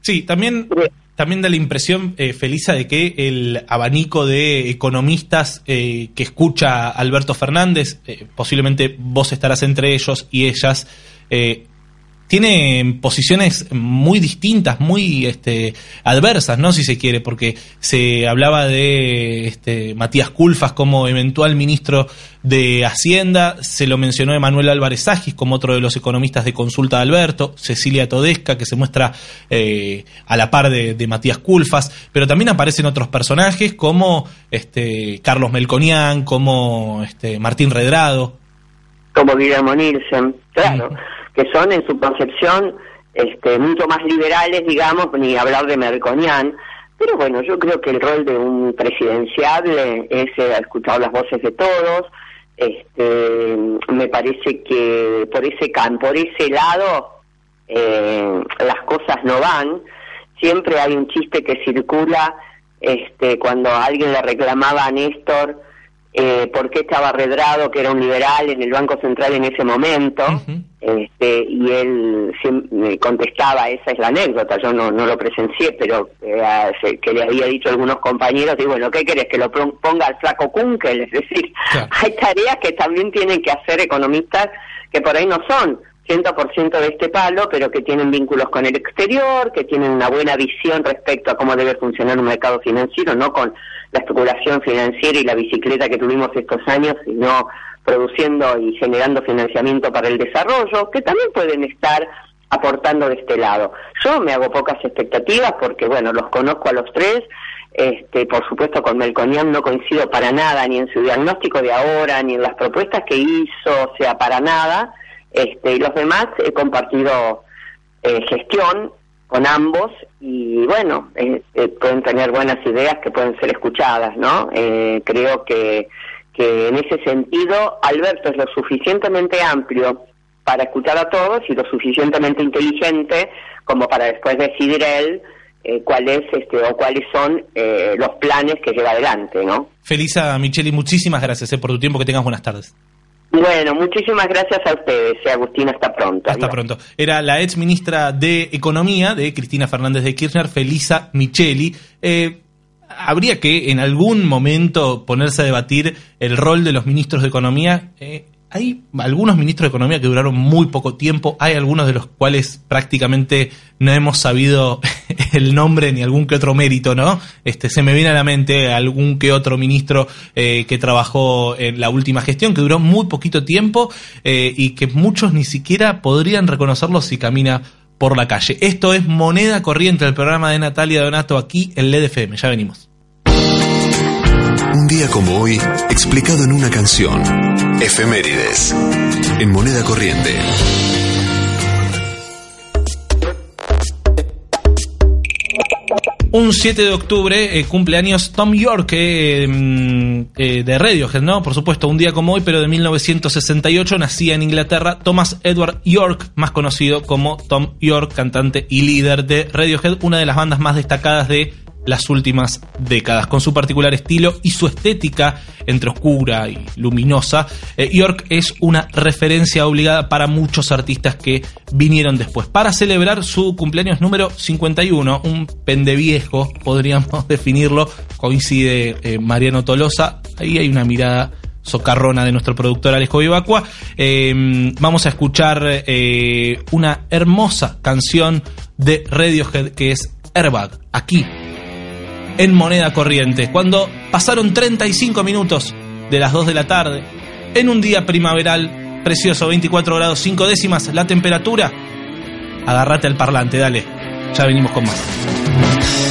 Sí, también, también da la impresión, eh, Felisa, de que el abanico de economistas eh, que escucha Alberto Fernández, eh, posiblemente vos estarás entre ellos y ellas, eh, tiene posiciones muy distintas, muy este, adversas, ¿no? Si se quiere, porque se hablaba de este, Matías Culfas como eventual ministro de Hacienda, se lo mencionó Emanuel Álvarez Agis como otro de los economistas de consulta de Alberto, Cecilia Todesca, que se muestra eh, a la par de, de Matías Culfas, pero también aparecen otros personajes como este, Carlos Melconian, como este, Martín Redrado. como Guillermo Nielsen, claro, que son en su concepción este, mucho más liberales, digamos, ni hablar de Merconian. Pero bueno, yo creo que el rol de un presidenciable es eh, escuchar las voces de todos. Este, me parece que por ese por ese lado eh, las cosas no van. Siempre hay un chiste que circula este, cuando alguien le reclamaba a Néstor eh, por qué estaba Redrado, que era un liberal en el Banco Central en ese momento, este, y él me contestaba, esa es la anécdota, yo no, no lo presencié, pero eh, que le había dicho a algunos compañeros, y bueno, ¿qué querés? Que lo pon- ponga al flaco Kunkel, es decir, hay tareas que también tienen que hacer economistas que por ahí no son 100% de este palo, pero que tienen vínculos con el exterior, que tienen una buena visión respecto a cómo debe funcionar un mercado financiero, no con la especulación financiera y la bicicleta que tuvimos estos años, sino produciendo y generando financiamiento para el desarrollo, que también pueden estar aportando de este lado. Yo me hago pocas expectativas porque, bueno, los conozco a los tres, este, por supuesto con Melconian no coincido para nada, ni en su diagnóstico de ahora, ni en las propuestas que hizo, o sea, para nada, este, y los demás he compartido eh, gestión con ambos y bueno, eh, eh, pueden tener buenas ideas que pueden ser escuchadas, ¿no? Eh, creo que, que en ese sentido Alberto es lo suficientemente amplio para escuchar a todos y lo suficientemente inteligente como para después decidir él eh, cuál es este o cuáles son eh, los planes que lleva adelante, ¿no? Felisa Micheli, muchísimas gracias eh, por tu tiempo, que tengas buenas tardes. Bueno, muchísimas gracias a ustedes, eh, Agustín, hasta pronto. Hasta pronto. Era la ex ministra de Economía de Cristina Fernández de Kirchner, Felisa Micheli. Eh, habría que en algún momento ponerse a debatir el rol de los ministros de Economía. Eh, hay algunos ministros de Economía que duraron muy poco tiempo, hay algunos de los cuales prácticamente no hemos sabido el nombre ni algún que otro mérito, ¿no? Este, se me viene a la mente algún que otro ministro eh, que trabajó en la última gestión, que duró muy poquito tiempo eh, y que muchos ni siquiera podrían reconocerlo si camina por la calle. Esto es Moneda Corriente, el programa de Natalia Donato aquí en LED FM. Ya venimos. Un día como hoy, explicado en una canción. Efemérides. En moneda corriente. Un 7 de octubre eh, cumpleaños Tom York eh, mm, eh, de Radiohead, ¿no? Por supuesto, un día como hoy, pero de 1968 nacía en Inglaterra Thomas Edward York, más conocido como Tom York, cantante y líder de Radiohead, una de las bandas más destacadas de las últimas décadas. Con su particular estilo y su estética entre oscura y luminosa, eh, York es una referencia obligada para muchos artistas que vinieron después. Para celebrar su cumpleaños número 51, un pendeviejo, podríamos definirlo, coincide eh, Mariano Tolosa, ahí hay una mirada socarrona de nuestro productor Alejo Vivacua. Eh, vamos a escuchar una hermosa canción de Radiohead que es Airbag, aquí en moneda corriente. Cuando pasaron 35 minutos de las 2 de la tarde, en un día primaveral, precioso, 24 grados 5 décimas, la temperatura, agárrate al parlante, dale, ya venimos con más.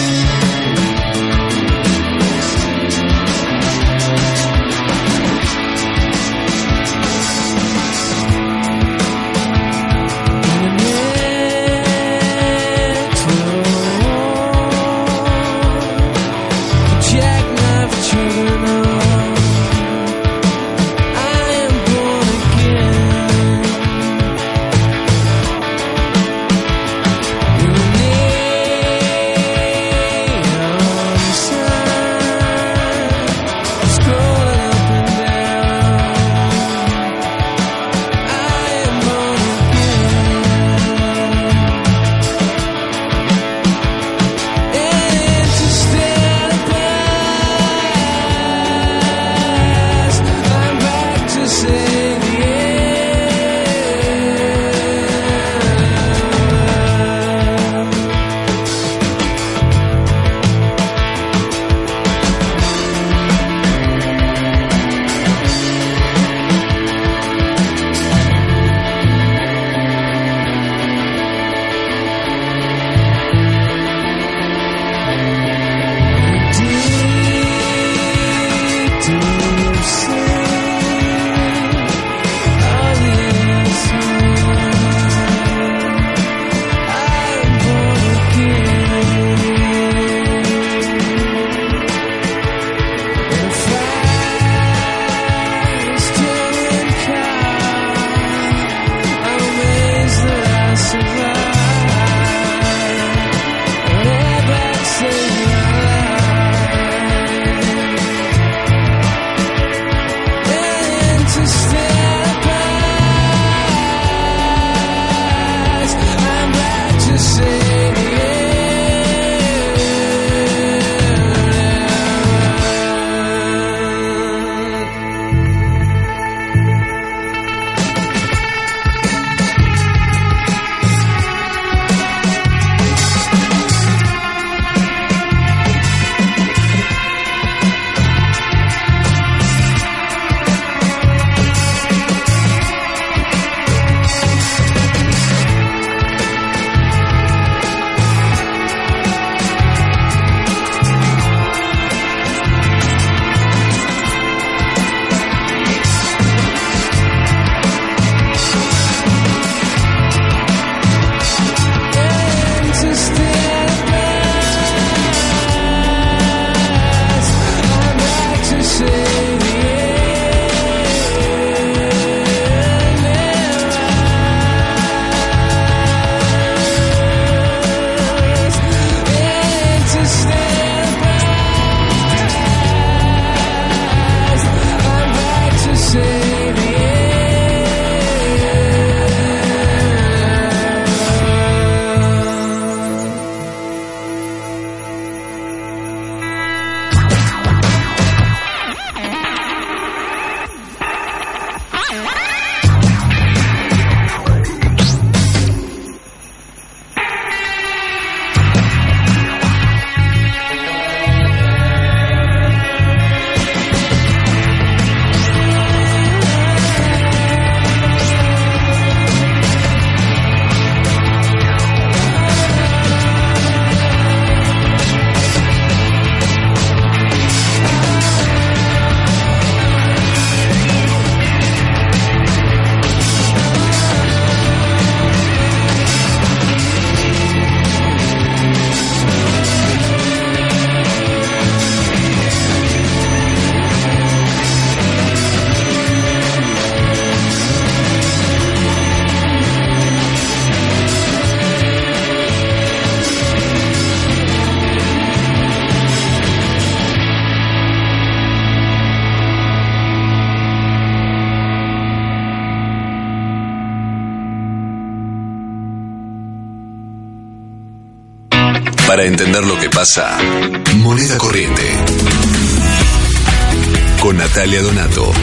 Para entender lo que pasa, moneda corriente. Con Natalia Donato.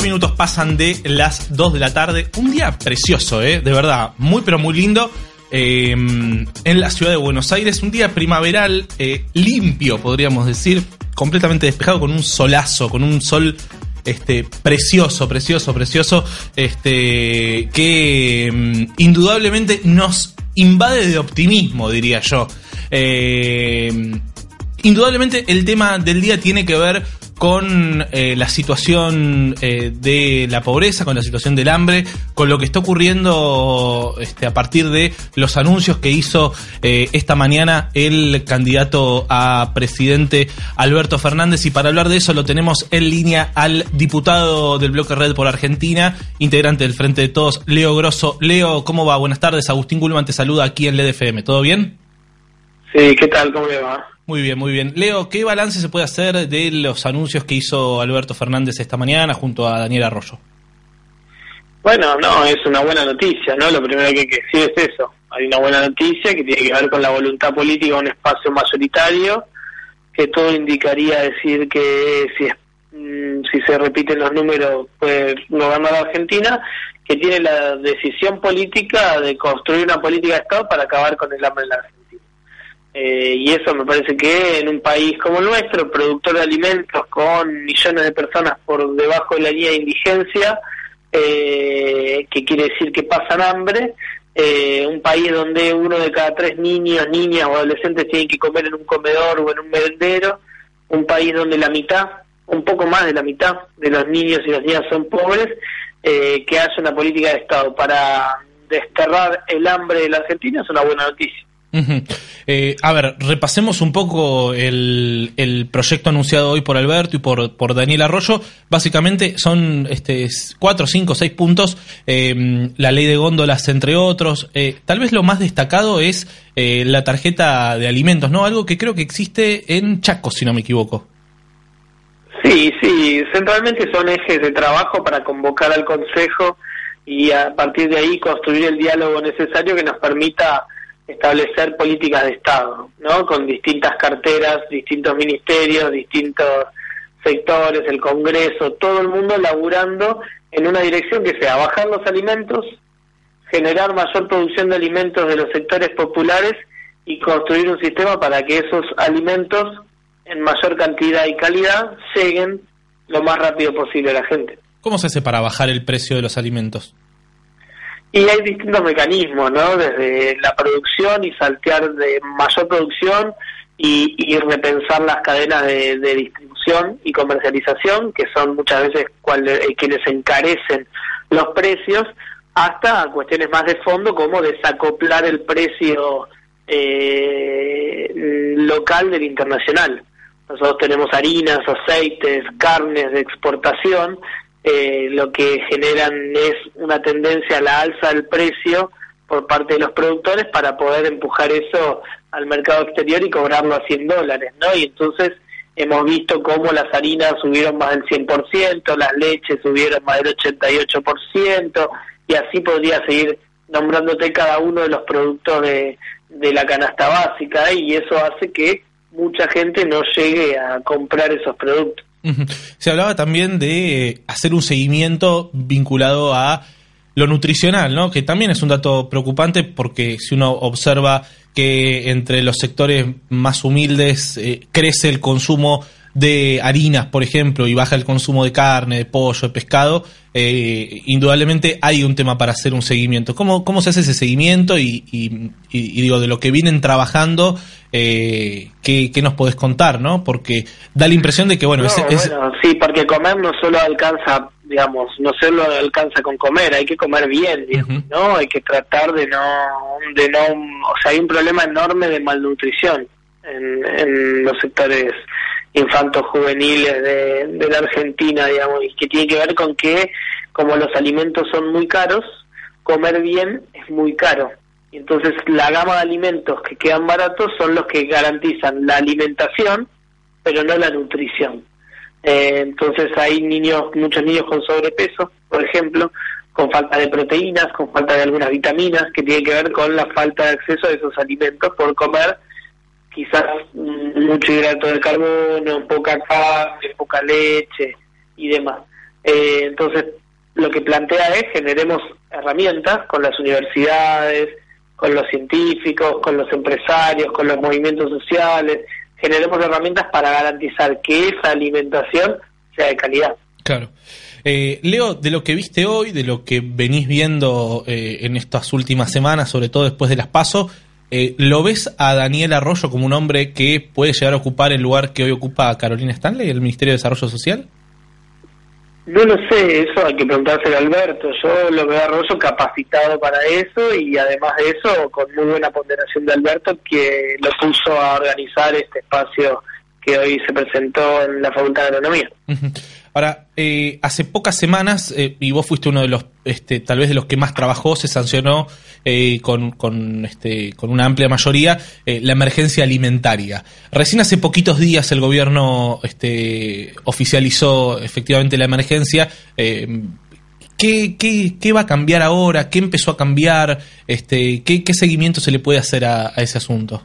minutos pasan de las 2 de la tarde. Un día precioso, ¿eh? De verdad, muy pero muy lindo. Eh, en la ciudad de Buenos Aires, un día primaveral eh, limpio, podríamos decir, completamente despejado, con un solazo, con un sol este precioso, precioso, precioso, este que mm, indudablemente nos invade de optimismo, diría yo. Eh, indudablemente el tema del día tiene que ver con eh, la situación eh, de la pobreza, con la situación del hambre, con lo que está ocurriendo este, a partir de los anuncios que hizo eh, esta mañana el candidato a presidente Alberto Fernández. Y para hablar de eso lo tenemos en línea al diputado del Bloque Red por Argentina, integrante del Frente de Todos, Leo Grosso. Leo, ¿cómo va? Buenas tardes. Agustín Gulman te saluda aquí en LDFM. ¿Todo bien? Sí, ¿qué tal? ¿Cómo le va? Muy bien, muy bien. Leo, ¿qué balance se puede hacer de los anuncios que hizo Alberto Fernández esta mañana junto a Daniel Arroyo? Bueno, no, es una buena noticia, ¿no? Lo primero que hay que decir es eso. Hay una buena noticia que tiene que ver con la voluntad política de un espacio mayoritario, que todo indicaría decir que si, mm, si se repiten los números puede gobernar Argentina, que tiene la decisión política de construir una política de Estado para acabar con el hambre en la Argentina. Eh, y eso me parece que en un país como el nuestro, productor de alimentos con millones de personas por debajo de la línea de indigencia, eh, que quiere decir que pasan hambre, eh, un país donde uno de cada tres niños, niñas o adolescentes tienen que comer en un comedor o en un merendero, un país donde la mitad, un poco más de la mitad de los niños y las niñas son pobres, que haya una política de Estado para desterrar el hambre de la Argentina es una buena noticia. Eh, a ver, repasemos un poco el, proyecto anunciado hoy por Alberto y por, por Daniel Arroyo. Básicamente son este, cuatro, cinco, seis puntos. Eh, la ley de góndolas, entre otros. Eh, tal vez lo más destacado es la tarjeta de alimentos, ¿no? Algo que creo que existe en Chaco, si no me equivoco. Sí, sí. Centralmente son ejes de trabajo para convocar al Consejo y a partir de ahí construir el diálogo necesario que nos permita establecer políticas de Estado, ¿no? Con distintas carteras, distintos ministerios, distintos sectores, el Congreso, todo el mundo laburando en una dirección que sea bajar los alimentos, generar mayor producción de alimentos de los sectores populares y construir un sistema para que esos alimentos en mayor cantidad y calidad lleguen lo más rápido posible a la gente. ¿Cómo se hace para bajar el precio de los alimentos? Y hay distintos mecanismos, ¿no? Desde la producción y saltear de mayor producción y, repensar las cadenas de, distribución y comercialización, que son muchas veces cuales, eh, quienes encarecen los precios, hasta cuestiones más de fondo como desacoplar el precio eh, local del internacional. Nosotros tenemos harinas, aceites, carnes de exportación eh, lo que generan es una tendencia a la alza del precio por parte de los productores para poder empujar eso al mercado exterior y cobrarlo a 100 dólares, ¿no? Y entonces hemos visto cómo las harinas subieron más del 100%, las leches subieron más del 88%, y así podría seguir nombrándote cada uno de los productos de, de la canasta básica, y eso hace que mucha gente no llegue a comprar esos productos. Se hablaba también de hacer un seguimiento vinculado a lo nutricional, ¿no? Que también es un dato preocupante porque si uno observa que entre los sectores más humildes eh, crece el consumo de harinas, por ejemplo, y baja el consumo de carne, de pollo, de pescado, eh, indudablemente hay un tema para hacer un seguimiento. ¿Cómo, cómo se hace ese seguimiento? Y, y, digo, de lo que vienen trabajando, eh, ¿qué, nos podés contar, no? Porque da la impresión de que, bueno, sí, porque comer no solo alcanza, digamos, no solo alcanza con comer, hay que comer bien, ¿no? Hay que tratar de no, de no, o sea, hay un problema enorme de malnutrición en, en los sectores infantos juveniles de, la Argentina, digamos, y que tiene que ver con que como los alimentos son muy caros, comer bien es muy caro. Entonces la gama de alimentos que quedan baratos son los que garantizan la alimentación, pero no la nutrición. Eh, entonces hay niños, muchos niños con sobrepeso, por ejemplo, con falta de proteínas, con falta de algunas vitaminas, que tiene que ver con la falta de acceso a esos alimentos por comer quizás mm, mucho hidrato de carbono, poca carne, poca leche y demás. Eh, entonces, lo que plantea es generemos herramientas con las universidades, con los científicos, con los empresarios, con los movimientos sociales, generemos herramientas para garantizar que esa alimentación sea de calidad. Claro. Eh, Leo, de lo que viste hoy, de lo que venís viendo eh, en estas últimas semanas, sobre todo después de las pasos, eh, ¿lo ves a Daniel Arroyo como un hombre que puede llegar a ocupar el lugar que hoy ocupa Carolina Stanley, el Ministerio de Desarrollo Social? No lo sé, eso hay que preguntárselo a Alberto. Yo lo veo a Arroyo capacitado para eso y además de eso, con muy buena ponderación de Alberto, que lo puso a organizar este espacio que hoy se presentó en la Facultad de Agronomía. Ahora, eh, hace pocas semanas, eh, y vos fuiste uno de los, este, tal vez de los que más trabajó, se sancionó eh, con, con, este, con una amplia mayoría la emergencia alimentaria. Recién hace poquitos días el gobierno este, oficializó efectivamente la emergencia. ¿qué, qué, qué, va a cambiar ahora? ¿Qué empezó a cambiar? Este, ¿qué, ¿Qué seguimiento se le puede hacer a, a ese asunto?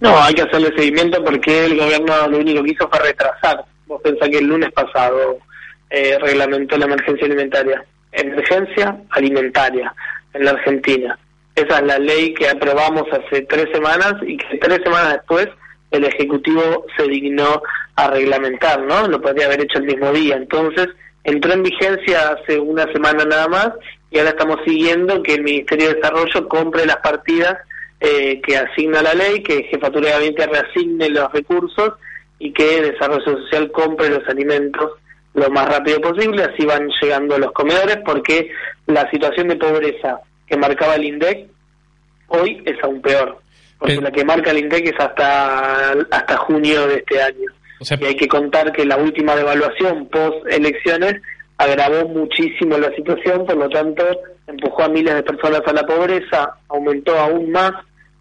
No, hay que hacerle seguimiento porque el gobierno lo único que hizo fue retrasar Vos pensás que el lunes pasado eh, reglamentó la emergencia alimentaria. Emergencia alimentaria en la Argentina. Esa es la ley que aprobamos hace tres semanas y que tres semanas después el Ejecutivo se dignó a reglamentar, ¿no? Lo podría haber hecho el mismo día. Entonces, entró en vigencia hace una semana nada más y ahora estamos siguiendo que el Ministerio de Desarrollo compre las partidas eh, que asigna la ley, que Jefatura de Gabinete reasigne los recursos y que Desarrollo Social compre los alimentos lo más rápido posible, así van llegando a los comedores, porque la situación de pobreza que marcaba el INDEC hoy es aún peor, porque la que marca el INDEC es hasta, hasta junio de este año. y hay que contar que la última devaluación post elecciones agravó muchísimo la situación, por lo tanto empujó a miles de personas a la pobreza, aumentó aún más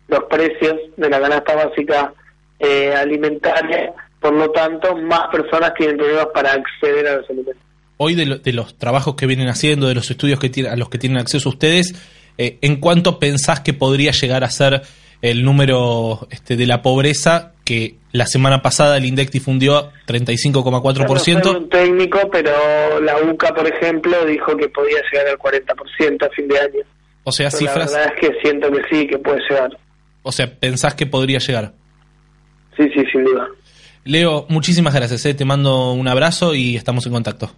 los precios de la canasta básica eh, alimentaria por lo tanto, más personas tienen problemas para acceder a los alimentos. Hoy de, los trabajos que vienen haciendo, de los estudios que a los que tienen acceso ustedes, eh, ¿en cuánto pensás que podría llegar a ser el número este, de la pobreza que la semana pasada el INDEC difundió 35,4%? No un técnico, pero la UCA, por ejemplo, dijo que podía llegar al 40% a fin de año. O sea, cifras... La verdad es que siento que sí, que puede llegar. O sea, ¿pensás que podría llegar? Sí, sí, sin duda. Leo, muchísimas gracias. Eh. Te mando un abrazo y estamos en contacto.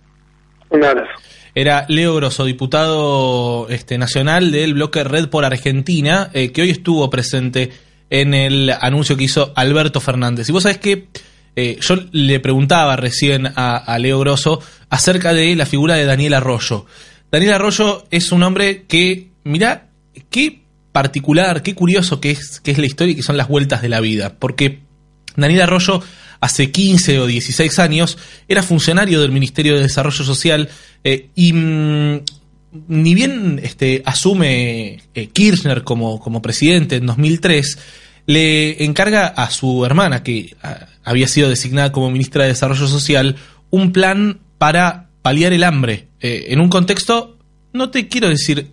Un abrazo. Era Leo Grosso, diputado este, nacional del bloque Red por Argentina, eh, que hoy estuvo presente en el anuncio que hizo Alberto Fernández. Y vos sabés que eh, yo le preguntaba recién a, Leo Grosso acerca de la figura de Daniel Arroyo. Daniel Arroyo es un hombre que, mirá, qué particular, qué curioso que es, que es la historia y que son las vueltas de la vida. Porque Daniel Arroyo hace 15 o 16 años, era funcionario del Ministerio de Desarrollo Social eh, y mm, ni bien este, asume eh, Kirchner como, como presidente en 2003, le encarga a su hermana, que había sido designada como ministra de Desarrollo Social, un plan para paliar el hambre, eh, en un contexto, no te quiero decir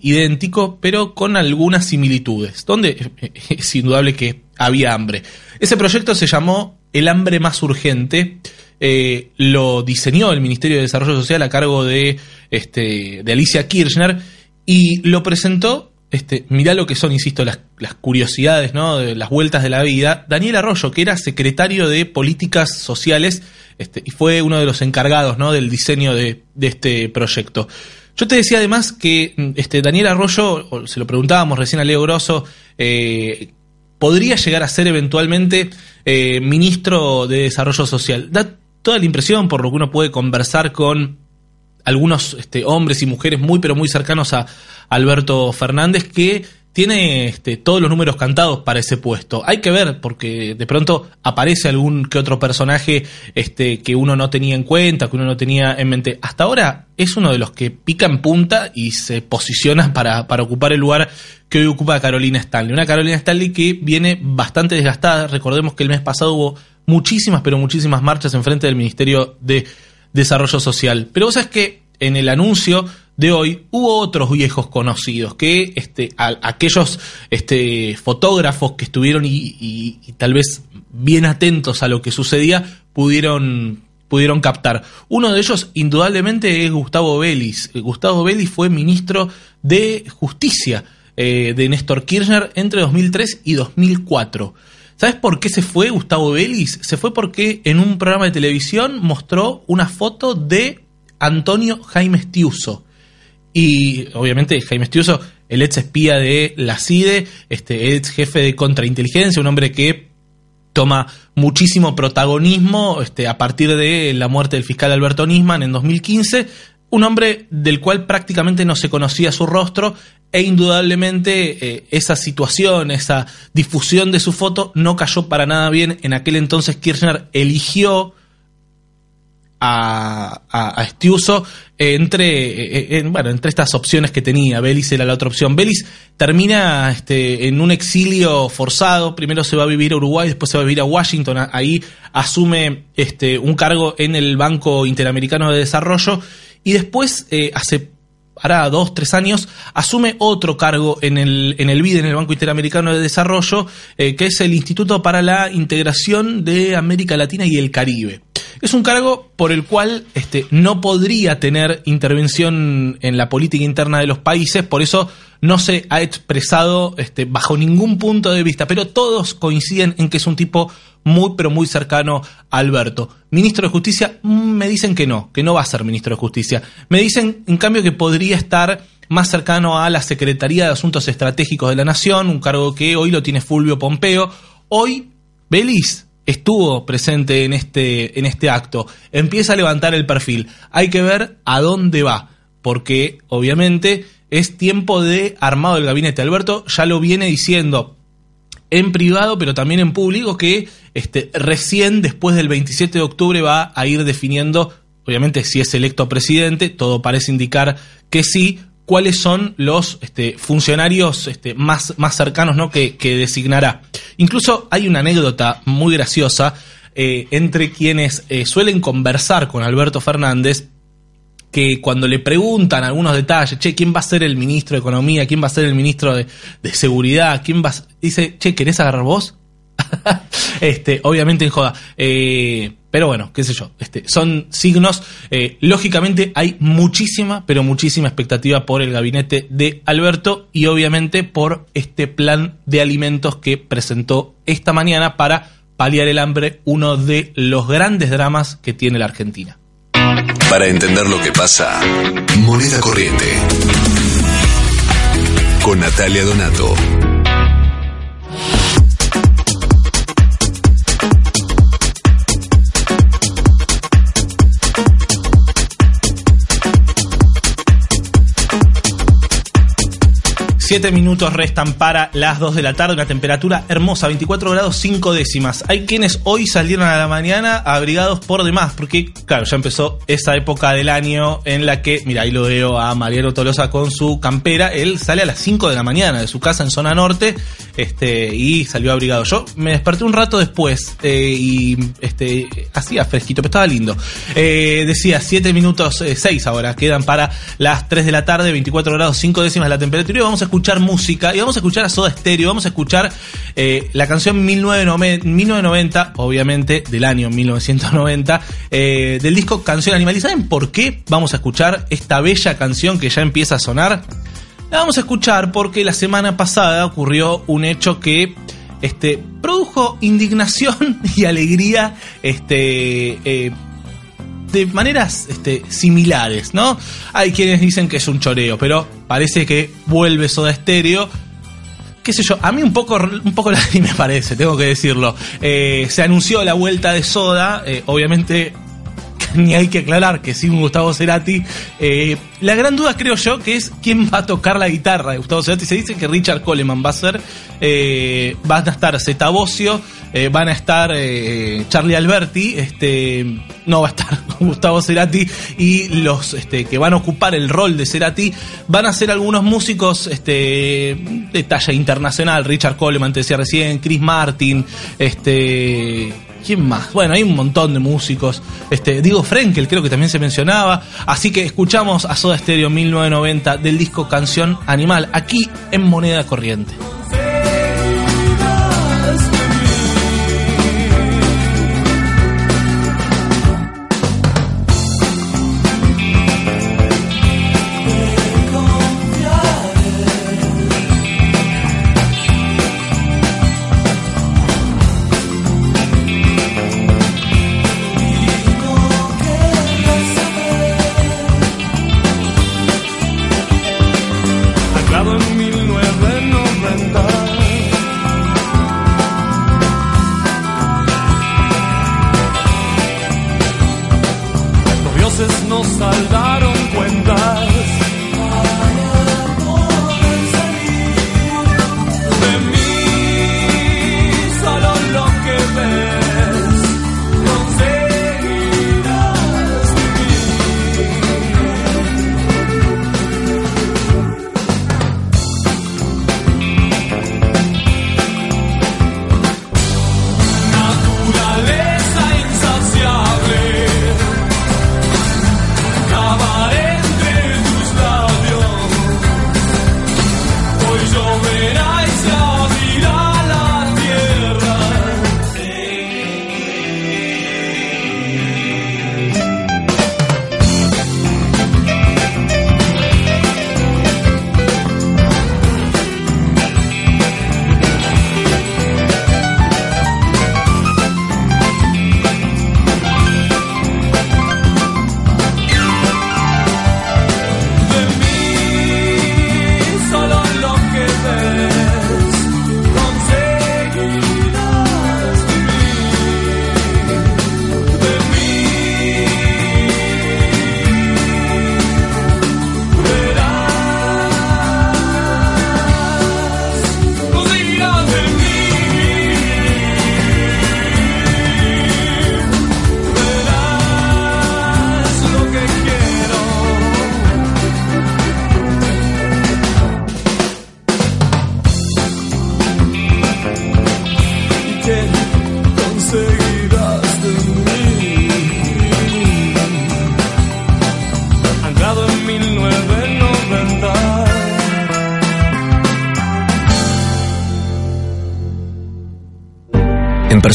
idéntico, pero con algunas similitudes, donde es indudable que había hambre. Ese proyecto se llamó el hambre más urgente. Eh, lo diseñó el Ministerio de Desarrollo Social a cargo de, este, de Alicia Kirchner y lo presentó, este, mirá lo que son, insisto, las, curiosidades, ¿no? De las vueltas de la vida, Daniel Arroyo, que era secretario de Políticas Sociales este, y fue uno de los encargados ¿no? del diseño de, de este proyecto. Yo te decía además que este, Daniel Arroyo, se lo preguntábamos recién a Leo Grosso, eh, podría llegar a ser eventualmente eh, ministro de Desarrollo Social. Da toda la impresión, por lo que uno puede conversar con algunos este, hombres y mujeres muy, pero muy cercanos a Alberto Fernández, que tiene este, todos los números cantados para ese puesto. Hay que ver, porque de pronto aparece algún que otro personaje este, que uno no tenía en cuenta, que uno no tenía en mente. Hasta ahora es uno de los que pica en punta y se posiciona para, para ocupar el lugar que hoy ocupa Carolina Stanley. Una Carolina Stanley que viene bastante desgastada. Recordemos que el mes pasado hubo muchísimas, pero muchísimas marchas en frente del Ministerio de Desarrollo Social. Pero vos sabés que en el anuncio de hoy hubo otros viejos conocidos que este, aquellos este, fotógrafos que estuvieron y, tal vez bien atentos a lo que sucedía pudieron, pudieron captar. Uno de ellos indudablemente es Gustavo Vélez. Gustavo Vélez fue ministro de Justicia eh, de Néstor Kirchner entre 2003 y 2004. ¿Sabes por qué se fue Gustavo Vélez? Se fue porque en un programa de televisión mostró una foto de Antonio Jaime Estiuso. Y obviamente Jaime Estiuso, el ex espía de la CIDE, este ex jefe de contrainteligencia, un hombre que toma muchísimo protagonismo este, a partir de la muerte del fiscal Alberto Nisman en 2015, un hombre del cual prácticamente no se conocía su rostro e indudablemente eh, esa situación, esa difusión de su foto no cayó para nada bien. En aquel entonces Kirchner eligió a, a, Estiuso entre, eh, bueno, entre estas opciones que tenía. Belis era la otra opción. Belis termina este, en un exilio forzado. Primero se va a vivir a Uruguay, después se va a vivir a Washington. Ahí asume este, un cargo en el Banco Interamericano de Desarrollo y después, eh, hace hará dos, tres años, asume otro cargo en el, en el BID, en el Banco Interamericano de Desarrollo, eh, que es el Instituto para la Integración de América Latina y el Caribe. Es un cargo por el cual este, no podría tener intervención en la política interna de los países, por eso no se ha expresado este, bajo ningún punto de vista, pero todos coinciden en que es un tipo muy, pero muy cercano a Alberto. Ministro de Justicia, mm, me dicen que no, que no va a ser ministro de Justicia. Me dicen, en cambio, que podría estar más cercano a la Secretaría de Asuntos Estratégicos de la Nación, un cargo que hoy lo tiene Fulvio Pompeo. Hoy, Belis estuvo presente en este, en este acto. Empieza a levantar el perfil. Hay que ver a dónde va, porque obviamente es tiempo de armado del gabinete. Alberto ya lo viene diciendo en privado, pero también en público, que este, recién después del 27 de octubre va a ir definiendo, obviamente si es electo presidente, todo parece indicar que sí, cuáles son los este, funcionarios este, más, más cercanos ¿no? que, designará. Incluso hay una anécdota muy graciosa eh, entre quienes eh, suelen conversar con Alberto Fernández que cuando le preguntan algunos detalles, che, ¿quién va a ser el ministro de Economía? ¿Quién va a ser el ministro de, Seguridad? ¿Quién va Dice, che, ¿querés agarrar vos? este, obviamente en joda. Eh, pero bueno, qué sé yo. Este, son signos. Eh, lógicamente hay muchísima, pero muchísima expectativa por el gabinete de Alberto y obviamente por este plan de alimentos que presentó esta mañana para paliar el hambre, uno de los grandes dramas que tiene la Argentina. Para entender lo que pasa, moneda corriente. Con Natalia Donato. Siete minutos restan para las 2 de la tarde, una temperatura hermosa, 24 grados 5 décimas. Hay quienes hoy salieron a la mañana abrigados por demás, porque, claro, ya empezó esa época del año en la que, mira, ahí lo veo a Mariano Tolosa con su campera. Él sale a las 5 de la mañana de su casa en zona norte este, y salió abrigado. Yo me desperté un rato después eh, y este, hacía fresquito, pero estaba lindo. Eh, decía 7 minutos 6 eh, ahora, quedan para las 3 de la tarde, 24 grados 5 décimas la temperatura y vamos a escuchar escuchar música y vamos a escuchar a Soda Stereo, vamos a escuchar eh, la canción 1990, obviamente del año 1990, eh, del disco Canción Animal. ¿Y saben por qué vamos a escuchar esta bella canción que ya empieza a sonar? La vamos a escuchar porque la semana pasada ocurrió un hecho que este, produjo indignación y alegría este, eh, de maneras este, similares, ¿no? Hay quienes dicen que es un choreo, pero parece que vuelve Soda Stereo. Qué sé yo, a mí un poco, un poco me parece, tengo que decirlo. Eh, se anunció la vuelta de Soda, eh, obviamente ni hay que aclarar que sin Gustavo Cerati. Eh, la gran duda creo yo que es quién va a tocar la guitarra de Gustavo Cerati. Se dice que Richard Coleman va a ser, eh, van a estar Zeta Bosio, eh, van a estar Charlie Alberti, este, no va a estar Gustavo Cerati y los este, que van a ocupar el rol de Cerati van a ser algunos músicos este, de talla internacional. Richard Coleman te decía recién, Chris Martin, este ¿Quién más? Bueno, hay un montón de músicos. Este, Diego Frenkel creo que también se mencionaba. Así que escuchamos a Soda Stereo 1990 del disco Canción Animal, aquí en Moneda Corriente.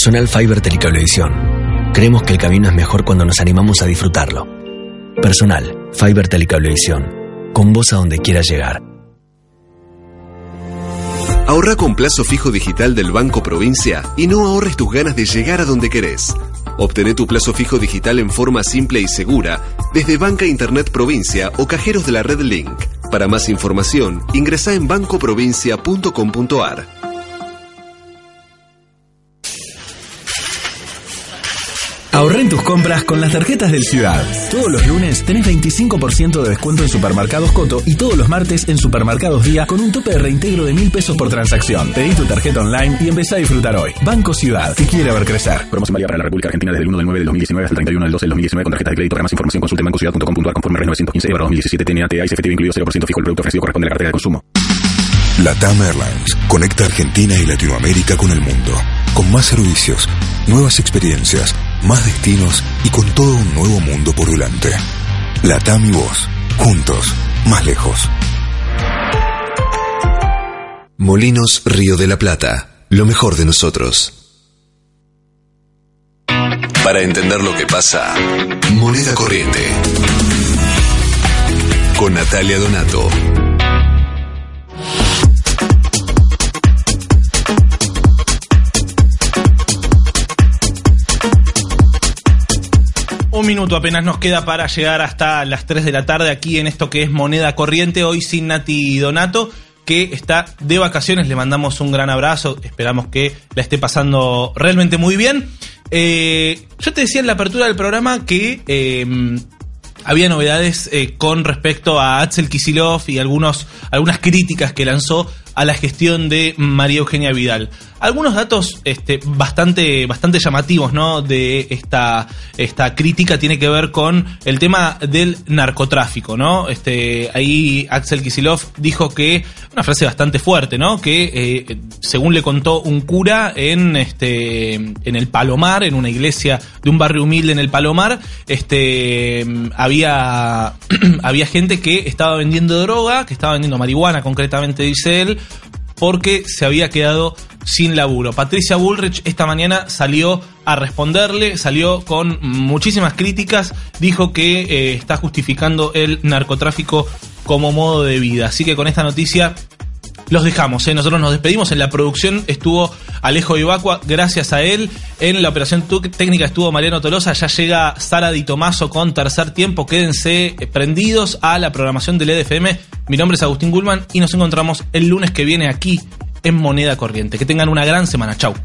Personal Fiber Telecablevisión, creemos que el camino es mejor cuando nos animamos a disfrutarlo. Personal Fiber Telecablevisión, con vos a donde quieras llegar. Ahorra con plazo fijo digital del Banco Provincia y no ahorres tus ganas de llegar a donde querés. Obtené tu plazo fijo digital en forma simple y segura desde Banca Internet Provincia o cajeros de la red Link. Para más información, ingresa en bancoprovincia.com.ar. Ahorré en tus compras con las tarjetas del Ciudad. Todos los lunes tenés 25% de descuento en supermercados Coto y todos los martes en supermercados Día con un tope de reintegro de mil pesos por transacción. Pedí tu tarjeta online y empezá a disfrutar hoy. Banco Ciudad, te quiere ver crecer. Promoción válida para la República Argentina desde el 1 del 9 del 2019 hasta el 31 del 12 del 2019 con tarjetas de crédito. Para más información consulte en bancociudad.com.ar conforme REN 915 EVA 2017 TNAT y efectivo incluido 0% fijo. El producto ofrecido corresponde a la cartera de consumo. LATAM Airlines conecta Argentina y Latinoamérica con el mundo, con más servicios, nuevas experiencias, más destinos y con todo un nuevo mundo por delante. LATAM y vos, juntos, más lejos. Molinos Río de la Plata, lo mejor de nosotros. Para entender lo que pasa, Moneda Corriente. Con Natalia Donato. Un minuto apenas nos queda para llegar hasta las 3 de la tarde aquí en esto que es Moneda Corriente, hoy sin Nati Donato, que está de vacaciones. Le mandamos un gran abrazo, esperamos que la esté pasando realmente muy bien. Eh, yo te decía en la apertura del programa que eh, había novedades eh, con respecto a Axel Kisilov y algunos, algunas críticas que lanzó a la gestión de María Eugenia Vidal. Algunos datos este, bastante, bastante llamativos ¿no? de esta, esta crítica tiene que ver con el tema del narcotráfico. ¿no? Este, ahí Axel Kisilov dijo que, una frase bastante fuerte, ¿no? que eh, según le contó un cura en, este, en el Palomar, en una iglesia de un barrio humilde en el Palomar, este, había, había gente que estaba vendiendo droga, que estaba vendiendo marihuana concretamente, dice él, porque se había quedado sin laburo. Patricia Bullrich esta mañana salió a responderle, salió con muchísimas críticas, dijo que eh, está justificando el narcotráfico como modo de vida. Así que con esta noticia los dejamos, ¿eh? nosotros nos despedimos. En la producción estuvo Alejo Ibacua, gracias a él. En la operación técnica estuvo Mariano Tolosa. Ya llega Sara Di Tomaso con tercer tiempo. Quédense eh, prendidos a la programación del EDFM. Mi nombre es Agustín Gulman y nos encontramos el lunes que viene aquí en Moneda Corriente. Que tengan una gran semana. Chau.